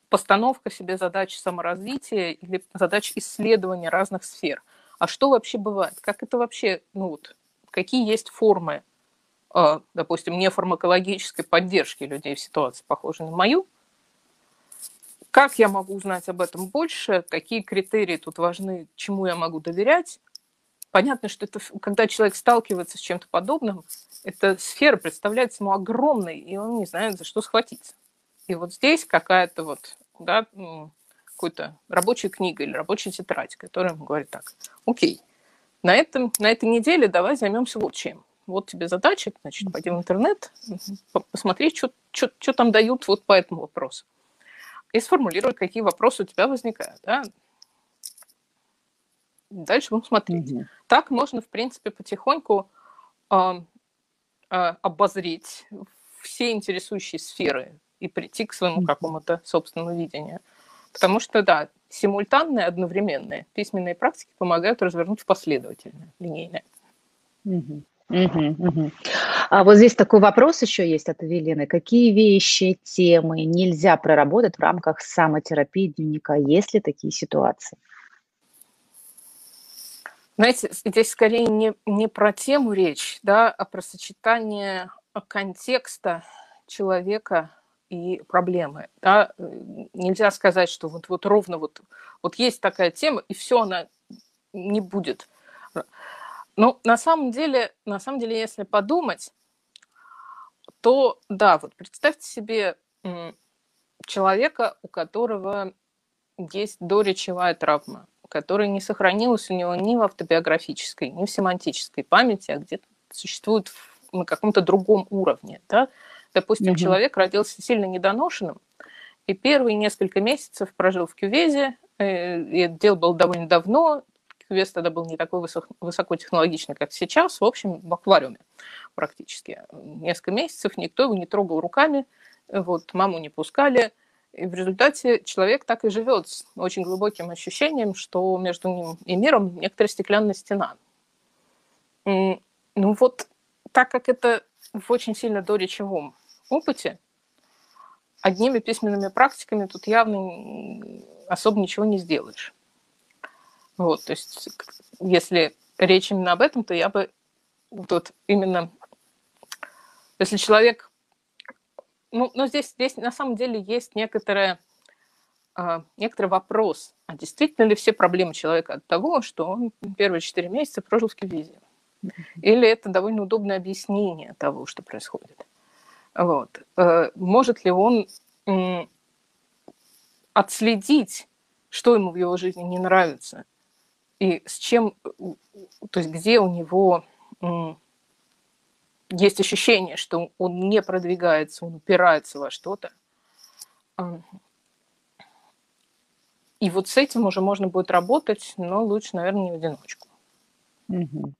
постановка себе задач саморазвития или задач исследования разных сфер. А что вообще бывает? Как это вообще, ну вот, какие есть формы, э, допустим, нефармакологической поддержки людей в ситуации, похожей на мою? Как я могу узнать об этом больше? Какие критерии тут важны? Чему я могу доверять? Понятно, что это, когда человек сталкивается с чем-то подобным, эта сфера представляется ему огромной, и он не знает, за что схватиться. И вот здесь какая-то вот, да, какая-то рабочая книга или рабочая тетрадь, которая говорит так, окей, на, этом, на этой неделе давай займемся вот чем. Вот тебе задача, значит, пойди в интернет, посмотри, что там дают вот по этому вопросу. И сформулируй, какие вопросы у тебя возникают. Да? Дальше будем смотреть. Угу. Так можно, в принципе, потихоньку э, э, обозреть все интересующие сферы и прийти к своему угу. какому-то собственному видению. Потому что, да, симультанные, одновременные письменные практики помогают развернуть в последовательное, линейное. Угу. Угу, угу. А вот здесь такой вопрос еще есть от Эвелины. Какие вещи, темы нельзя проработать в рамках самотерапии дневника? Есть ли такие ситуации? Знаете, здесь скорее не, не про тему речь, да, а про сочетание контекста человека и проблемы. Да? Нельзя сказать, что вот, вот ровно вот, вот есть такая тема, и все, она не будет. Ну, на самом деле, на самом деле, если подумать, то да, вот представьте себе человека, у которого есть доречевая травма которая не сохранилась у него ни в автобиографической, ни в семантической памяти, а где-то существует на каком-то другом уровне. Да? Допустим, угу. человек родился сильно недоношенным, и первые несколько месяцев прожил в кювезе, э, и это дело было довольно давно, кювез тогда был не такой высок, высокотехнологичный, как сейчас, в общем, в аквариуме практически. Несколько месяцев никто его не трогал руками, вот, маму не пускали, и в результате человек так и живет с очень глубоким ощущением, что между ним и миром некоторая стеклянная стена. Ну вот, так как это в очень сильно доречевом опыте, одними письменными практиками тут явно особо ничего не сделаешь. Вот, то есть, если речь именно об этом, то я бы тут именно, если человек ну, но здесь, здесь на самом деле есть некоторое, э, некоторый вопрос, а действительно ли все проблемы человека от того, что он первые четыре месяца прожил в Кивизе? Или это довольно удобное объяснение того, что происходит? Вот. Э, может ли он э, отследить, что ему в его жизни не нравится, и с чем, то есть где у него есть ощущение, что он не продвигается, он упирается во что-то. И вот с этим уже можно будет работать, но лучше, наверное, не в одиночку. Угу.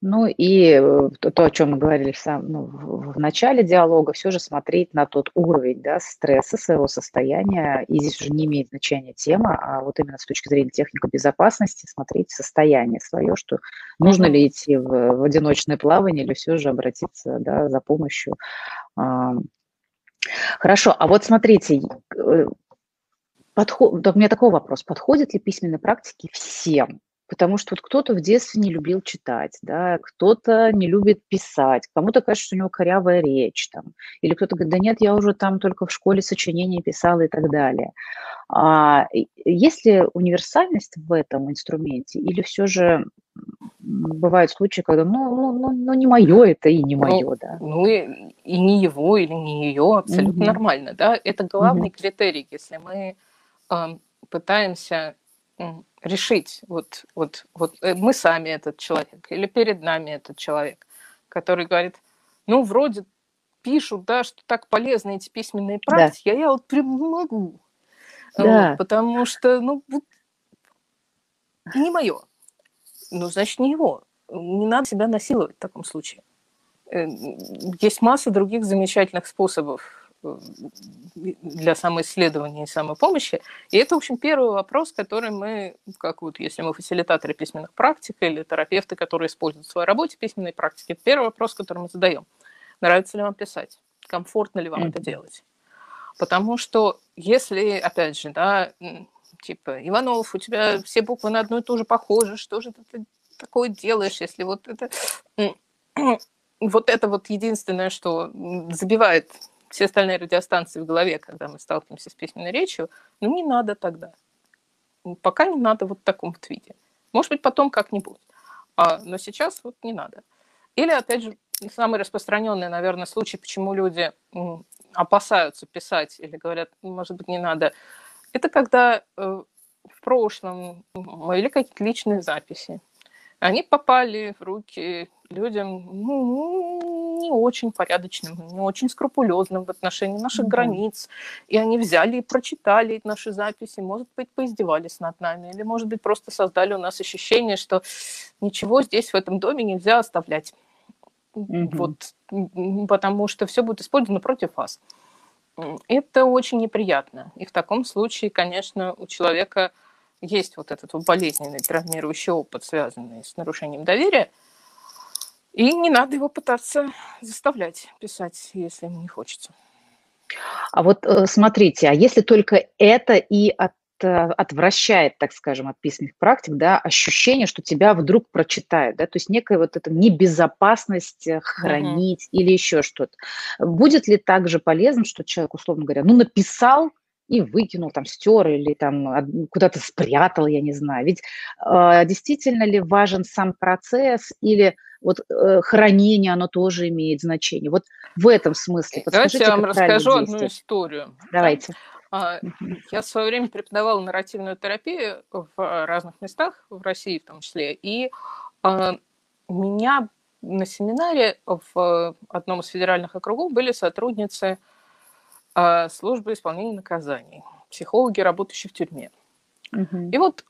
Ну и э, то, о чем мы говорили в, сам, ну, в, в начале диалога, все же смотреть на тот уровень да, стресса, своего состояния. И здесь уже не имеет значения тема, а вот именно с точки зрения техники безопасности смотреть состояние свое, что нужно ли идти в, в одиночное плавание или все же обратиться да, за помощью. Хорошо, а вот смотрите, э, подход, у меня такой вопрос. Подходят ли письменные практики всем? Потому что вот кто-то в детстве не любил читать, да, кто-то не любит писать, кому-то кажется, что у него корявая речь, там, или кто-то говорит, да нет, я уже там только в школе сочинения писала и так далее. А, есть ли универсальность в этом инструменте, или все же бывают случаи, когда, ну, ну, ну, ну не мое это и не мое, ну, да. Ну и, и не его или не ее абсолютно mm-hmm. нормально, да. Это главный mm-hmm. критерий, если мы э, пытаемся решить, вот, вот, вот э, мы сами этот человек или перед нами этот человек, который говорит, ну, вроде пишут, да, что так полезны эти письменные практики, да. а я вот прям не могу. Да. Вот, потому что, ну, вот, не мое. Ну, значит, не его. Не надо себя насиловать в таком случае. Э, есть масса других замечательных способов для самоисследования и самопомощи. И это, в общем, первый вопрос, который мы, как вот если мы фасилитаторы письменных практик или терапевты, которые используют в своей работе письменные практики, это первый вопрос, который мы задаем. Нравится ли вам писать? Комфортно ли вам mm-hmm. это делать? Потому что если, опять же, да, типа, Иванов, у тебя все буквы на одну и ту же похожи, что же ты такое делаешь, если вот это... Вот это вот единственное, что забивает все остальные радиостанции в голове, когда мы сталкиваемся с письменной речью, ну не надо тогда. Пока не надо вот в таком вот виде. Может быть, потом как-нибудь. А, но сейчас вот не надо. Или, опять же, самый распространенный, наверное, случай, почему люди опасаются писать или говорят, может быть, не надо, это когда э, в прошлом мы вели какие-то личные записи. Они попали в руки людям ну, не очень порядочным, не очень скрупулезным в отношении наших mm-hmm. границ. И они взяли и прочитали наши записи, может быть, поиздевались над нами, или, может быть, просто создали у нас ощущение, что ничего здесь в этом доме нельзя оставлять. Mm-hmm. Вот, потому что все будет использовано против вас. Это очень неприятно. И в таком случае, конечно, у человека есть вот этот болезненный травмирующий опыт, связанный с нарушением доверия – и не надо его пытаться заставлять писать, если ему не хочется. А вот э, смотрите, а если только это и от, э, отвращает, так скажем, от письменных практик, да, ощущение, что тебя вдруг прочитают, да, то есть некая вот эта небезопасность э, хранить mm-hmm. или еще что-то. Будет ли также полезно, что человек, условно говоря, ну, написал, и выкинул, там, стер или там куда-то спрятал, я не знаю. Ведь э, действительно ли важен сам процесс или вот э, хранение, оно тоже имеет значение. Вот в этом смысле. Давайте я вам расскажу одну историю. Давайте. Да? Я в свое время преподавала нарративную терапию в разных местах, в России в том числе, и а, меня на семинаре в одном из федеральных округов были сотрудницы а, службы исполнения наказаний, психологи, работающие в тюрьме. Угу. И вот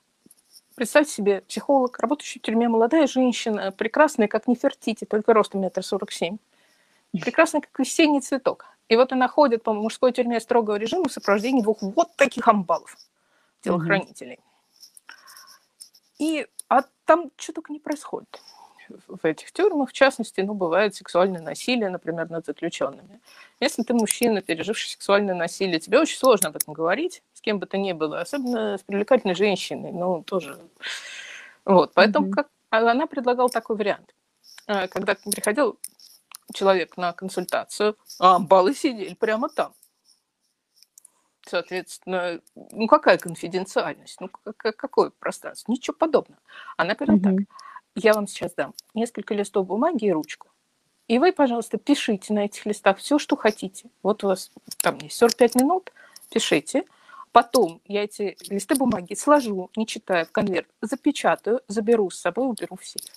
Представьте себе, психолог, работающий в тюрьме, молодая женщина, прекрасная, как Нефертити, только ростом метр сорок семь. Прекрасная, как весенний цветок. И вот она ходит по мужской тюрьме строгого режима в сопровождении двух вот таких амбалов, телохранителей. Угу. И а там что только не происходит в этих тюрьмах, в частности, ну, бывает сексуальное насилие, например, над заключенными. Если ты мужчина, переживший сексуальное насилие, тебе очень сложно об этом говорить, с кем бы то ни было, особенно с привлекательной женщиной, ну, тоже. Вот, поэтому mm-hmm. как, а она предлагала такой вариант. А, когда приходил человек на консультацию, а баллы сидели прямо там. Соответственно, ну какая конфиденциальность? Ну какое пространство? Ничего подобного. Она говорила mm-hmm. так я вам сейчас дам несколько листов бумаги и ручку. И вы, пожалуйста, пишите на этих листах все, что хотите. Вот у вас там есть 45 минут, пишите. Потом я эти листы бумаги сложу, не читая, в конверт, запечатаю, заберу с собой, уберу в сейф.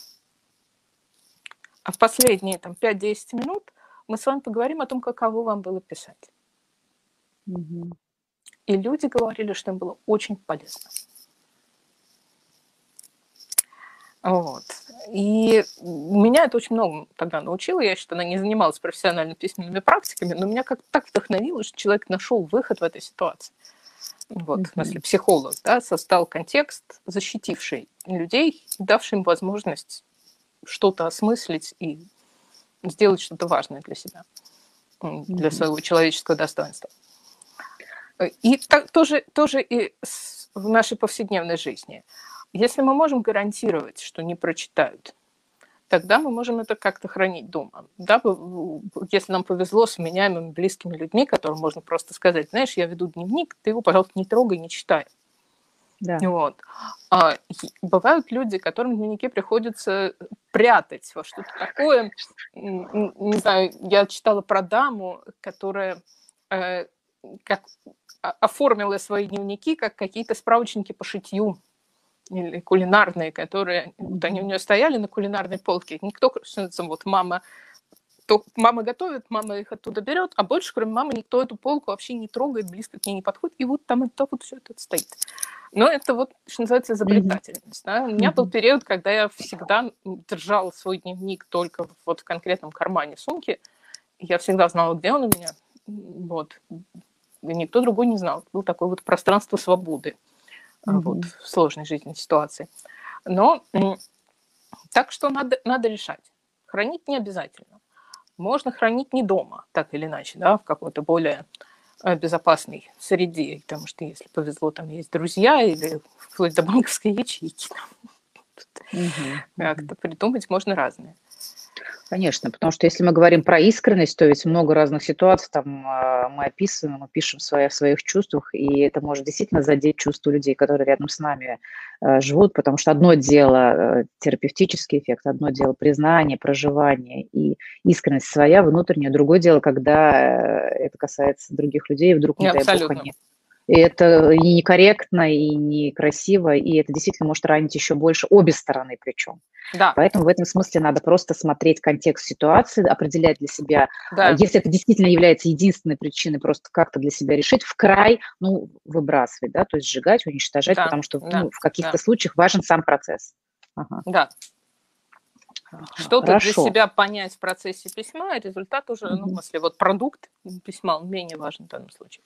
А в последние там, 5-10 минут мы с вами поговорим о том, каково вам было писать. Угу. и люди говорили, что им было очень полезно. Вот. И меня это очень много тогда научило. Я еще тогда не занималась профессионально письменными практиками, но меня как-то так вдохновило, что человек нашел выход в этой ситуации. Вот, mm-hmm. в смысле, психолог, да, создал контекст, защитивший людей, давший им возможность что-то осмыслить и сделать что-то важное для себя, для своего человеческого достоинства. И так, тоже, тоже и в нашей повседневной жизни. Если мы можем гарантировать, что не прочитают, тогда мы можем это как-то хранить дома. Да, если нам повезло с меняемыми близкими людьми, которым можно просто сказать, знаешь, я веду дневник, ты его, пожалуйста, не трогай, не читай. Да. Вот. А, бывают люди, которым дневники приходится прятать во что-то такое. Не знаю, я читала про даму, которая э, как оформила свои дневники как какие-то справочники по шитью или кулинарные, которые вот они у нее стояли на кулинарной полке. Никто, вот мама то мама готовит, мама их оттуда берет, а больше, кроме мамы, никто эту полку вообще не трогает, близко к ней не подходит, и вот там это вот все это стоит. Но это вот, что называется, изобретательность. Mm-hmm. Да? У меня mm-hmm. был период, когда я всегда держала свой дневник только вот в конкретном кармане сумки. Я всегда знала, где он у меня. Вот. И никто другой не знал. Было такое вот пространство свободы mm-hmm. вот, в сложной жизненной ситуации. Но так что надо, надо решать. Хранить не обязательно можно хранить не дома, так или иначе, да, в какой-то более э, безопасной среде, потому что если повезло, там есть друзья или вплоть до банковской ячейки. Угу. Как-то придумать можно разное. Конечно, потому что если мы говорим про искренность, то ведь много разных ситуаций там э, мы описываем, мы пишем свои, о своих чувствах, и это может действительно задеть чувства людей, которые рядом с нами э, живут, потому что одно дело э, терапевтический эффект, одно дело признание, проживание и искренность своя внутренняя, другое дело, когда э, это касается других людей, вдруг не, не дай бог они и это и некорректно, и некрасиво, и это действительно может ранить еще больше обе стороны причем. Да. Поэтому в этом смысле надо просто смотреть контекст ситуации, определять для себя, да. если это действительно является единственной причиной, просто как-то для себя решить, в край, ну, выбрасывать, да, то есть сжигать, уничтожать, да. потому что да. ну, в каких-то да. случаях важен сам процесс. Ага. Да. Что-то для себя понять в процессе письма, результат уже, mm-hmm. ну, в смысле, вот продукт письма, он менее важен в данном случае.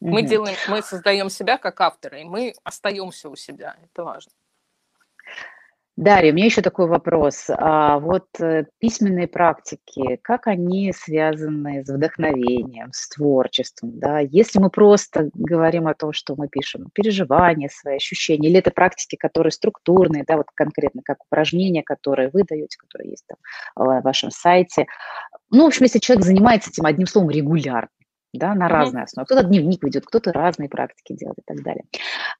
Мы делаем, мы создаем себя как авторы, и мы остаемся у себя. Это важно. Дарья, у меня еще такой вопрос. А вот э, письменные практики, как они связаны с вдохновением, с творчеством? Да? Если мы просто говорим о том, что мы пишем переживания, свои ощущения, или это практики, которые структурные, да, вот конкретно как упражнения, которые вы даете, которые есть там в вашем сайте. Ну, в общем, если человек занимается этим одним словом регулярно, да, на разные основы. Кто-то дневник ведет, кто-то разные практики делает и так далее.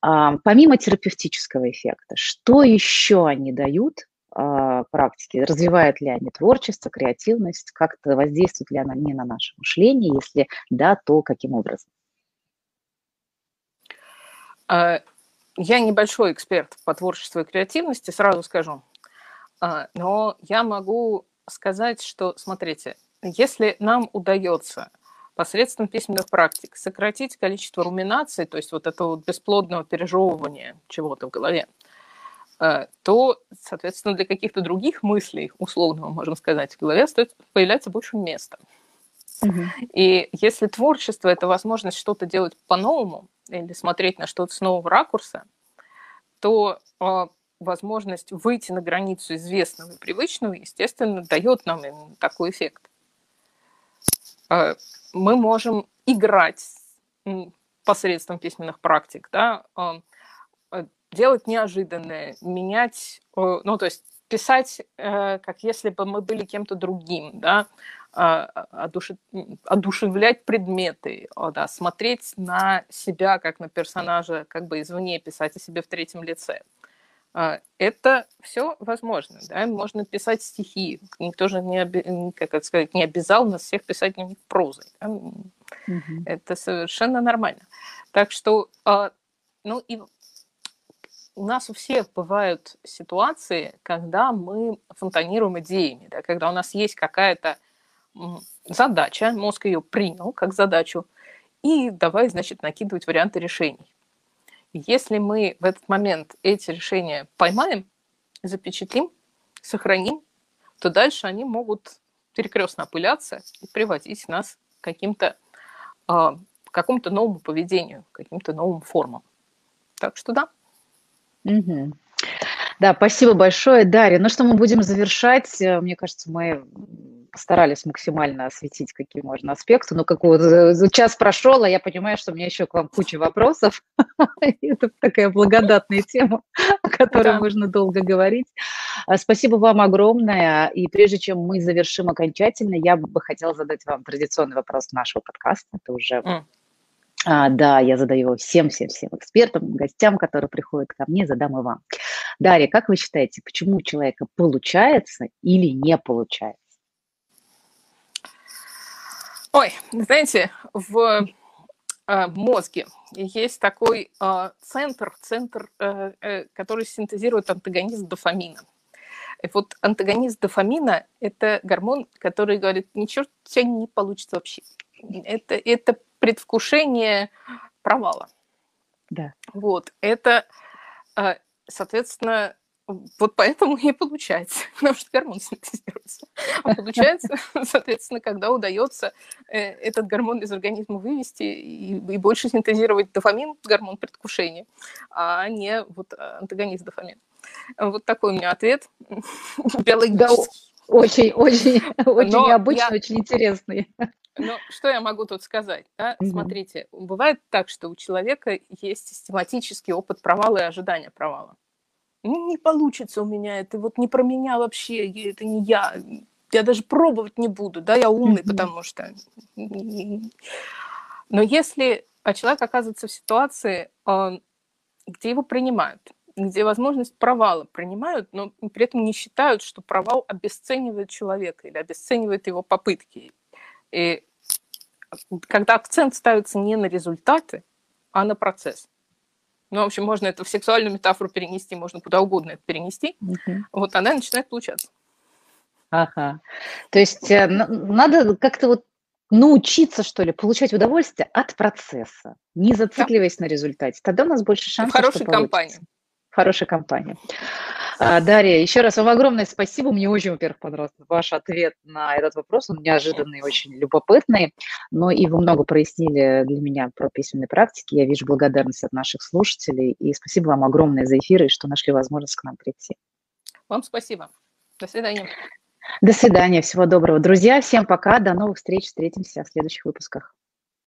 А, помимо терапевтического эффекта, что еще они дают а, практики? Развивают ли они творчество, креативность? Как-то воздействуют ли они на наше мышление? Если да, то каким образом? А, я небольшой эксперт по творчеству и креативности, сразу скажу. А, но я могу сказать, что, смотрите, если нам удается посредством письменных практик сократить количество руминаций, то есть вот этого бесплодного пережевывания чего-то в голове, э, то, соответственно, для каких-то других мыслей, условно можно сказать, в голове стоит появляться больше места. Угу. И если творчество – это возможность что-то делать по-новому или смотреть на что-то с нового ракурса, то э, возможность выйти на границу известного и привычного, естественно, дает нам такой эффект. Э, мы можем играть посредством письменных практик, да, а, э, делать неожиданное, менять, ну, то есть писать, э, как если бы мы были кем-то другим, да, а, одушевлять предметы, да, смотреть на себя как на персонажа, как бы извне, писать о себе в третьем лице. А, это все возможно, да, можно писать стихи, никто же не, как это сказать, не обязал нас всех писать прозой, да? угу. это совершенно нормально. Так что, а, ну и у нас у всех бывают ситуации, когда мы фонтанируем идеями, да, когда у нас есть какая-то задача, мозг ее принял как задачу, и давай, значит, накидывать варианты решений. Если мы в этот момент эти решения поймаем, запечатлим, сохраним, то дальше они могут перекрестно опыляться и приводить нас к каким-то а, какому-то новому поведению, каким-то новым формам. Так что да. Угу. Да, спасибо большое, Дарья. Ну что, мы будем завершать. Мне кажется, мы постарались максимально осветить, какие можно аспекты. Но как вот э, час прошел, а я понимаю, что у меня еще к вам куча вопросов. Это такая благодатная тема, о которой можно долго говорить. А, спасибо вам огромное. И прежде чем мы завершим окончательно, я бы хотела задать вам традиционный вопрос нашего подкаста. Это уже. А, да, я задаю его всем-всем-всем экспертам, гостям, которые приходят ко мне, задам и вам. Дарья, как вы считаете, почему у человека получается или не получается? Ой, знаете, в э, мозге есть такой э, центр, центр, э, э, который синтезирует антагонист дофамина. И вот антагонист дофамина – это гормон, который говорит, ничего у тебя не получится вообще. Это, это предвкушение провала. Да. Вот, это, э, соответственно, вот поэтому и получается, потому что гормон синтезируется. А получается, соответственно, когда удается э, этот гормон из организма вывести и, и больше синтезировать дофамин, гормон предвкушения, а не вот антагонист дофамин. Вот такой у меня ответ биологический. очень, очень, очень необычный, я... очень интересный. Ну, что я могу тут сказать? Да? Mm-hmm. Смотрите, бывает так, что у человека есть систематический опыт провала и ожидания провала не получится у меня, это вот не про меня вообще, это не я, я даже пробовать не буду, да, я умный, mm-hmm. потому что... Но если а человек оказывается в ситуации, где его принимают, где возможность провала принимают, но при этом не считают, что провал обесценивает человека или обесценивает его попытки. И когда акцент ставится не на результаты, а на процесс. Ну, в общем, можно это в сексуальную метафору перенести, можно куда угодно это перенести. Uh-huh. Вот она начинает получаться. Ага. То есть э, надо как-то вот научиться, что ли, получать удовольствие от процесса, не зацикливаясь да. на результате. Тогда у нас больше шансов, В хорошей компании хорошая компания. А, Дарья, еще раз вам огромное спасибо. Мне очень, во-первых, понравился ваш ответ на этот вопрос. Он неожиданный, очень любопытный. Но и вы много прояснили для меня про письменные практики. Я вижу благодарность от наших слушателей. И спасибо вам огромное за эфир и что нашли возможность к нам прийти. Вам спасибо. До свидания. До свидания. Всего доброго. Друзья, всем пока. До новых встреч. Встретимся в следующих выпусках.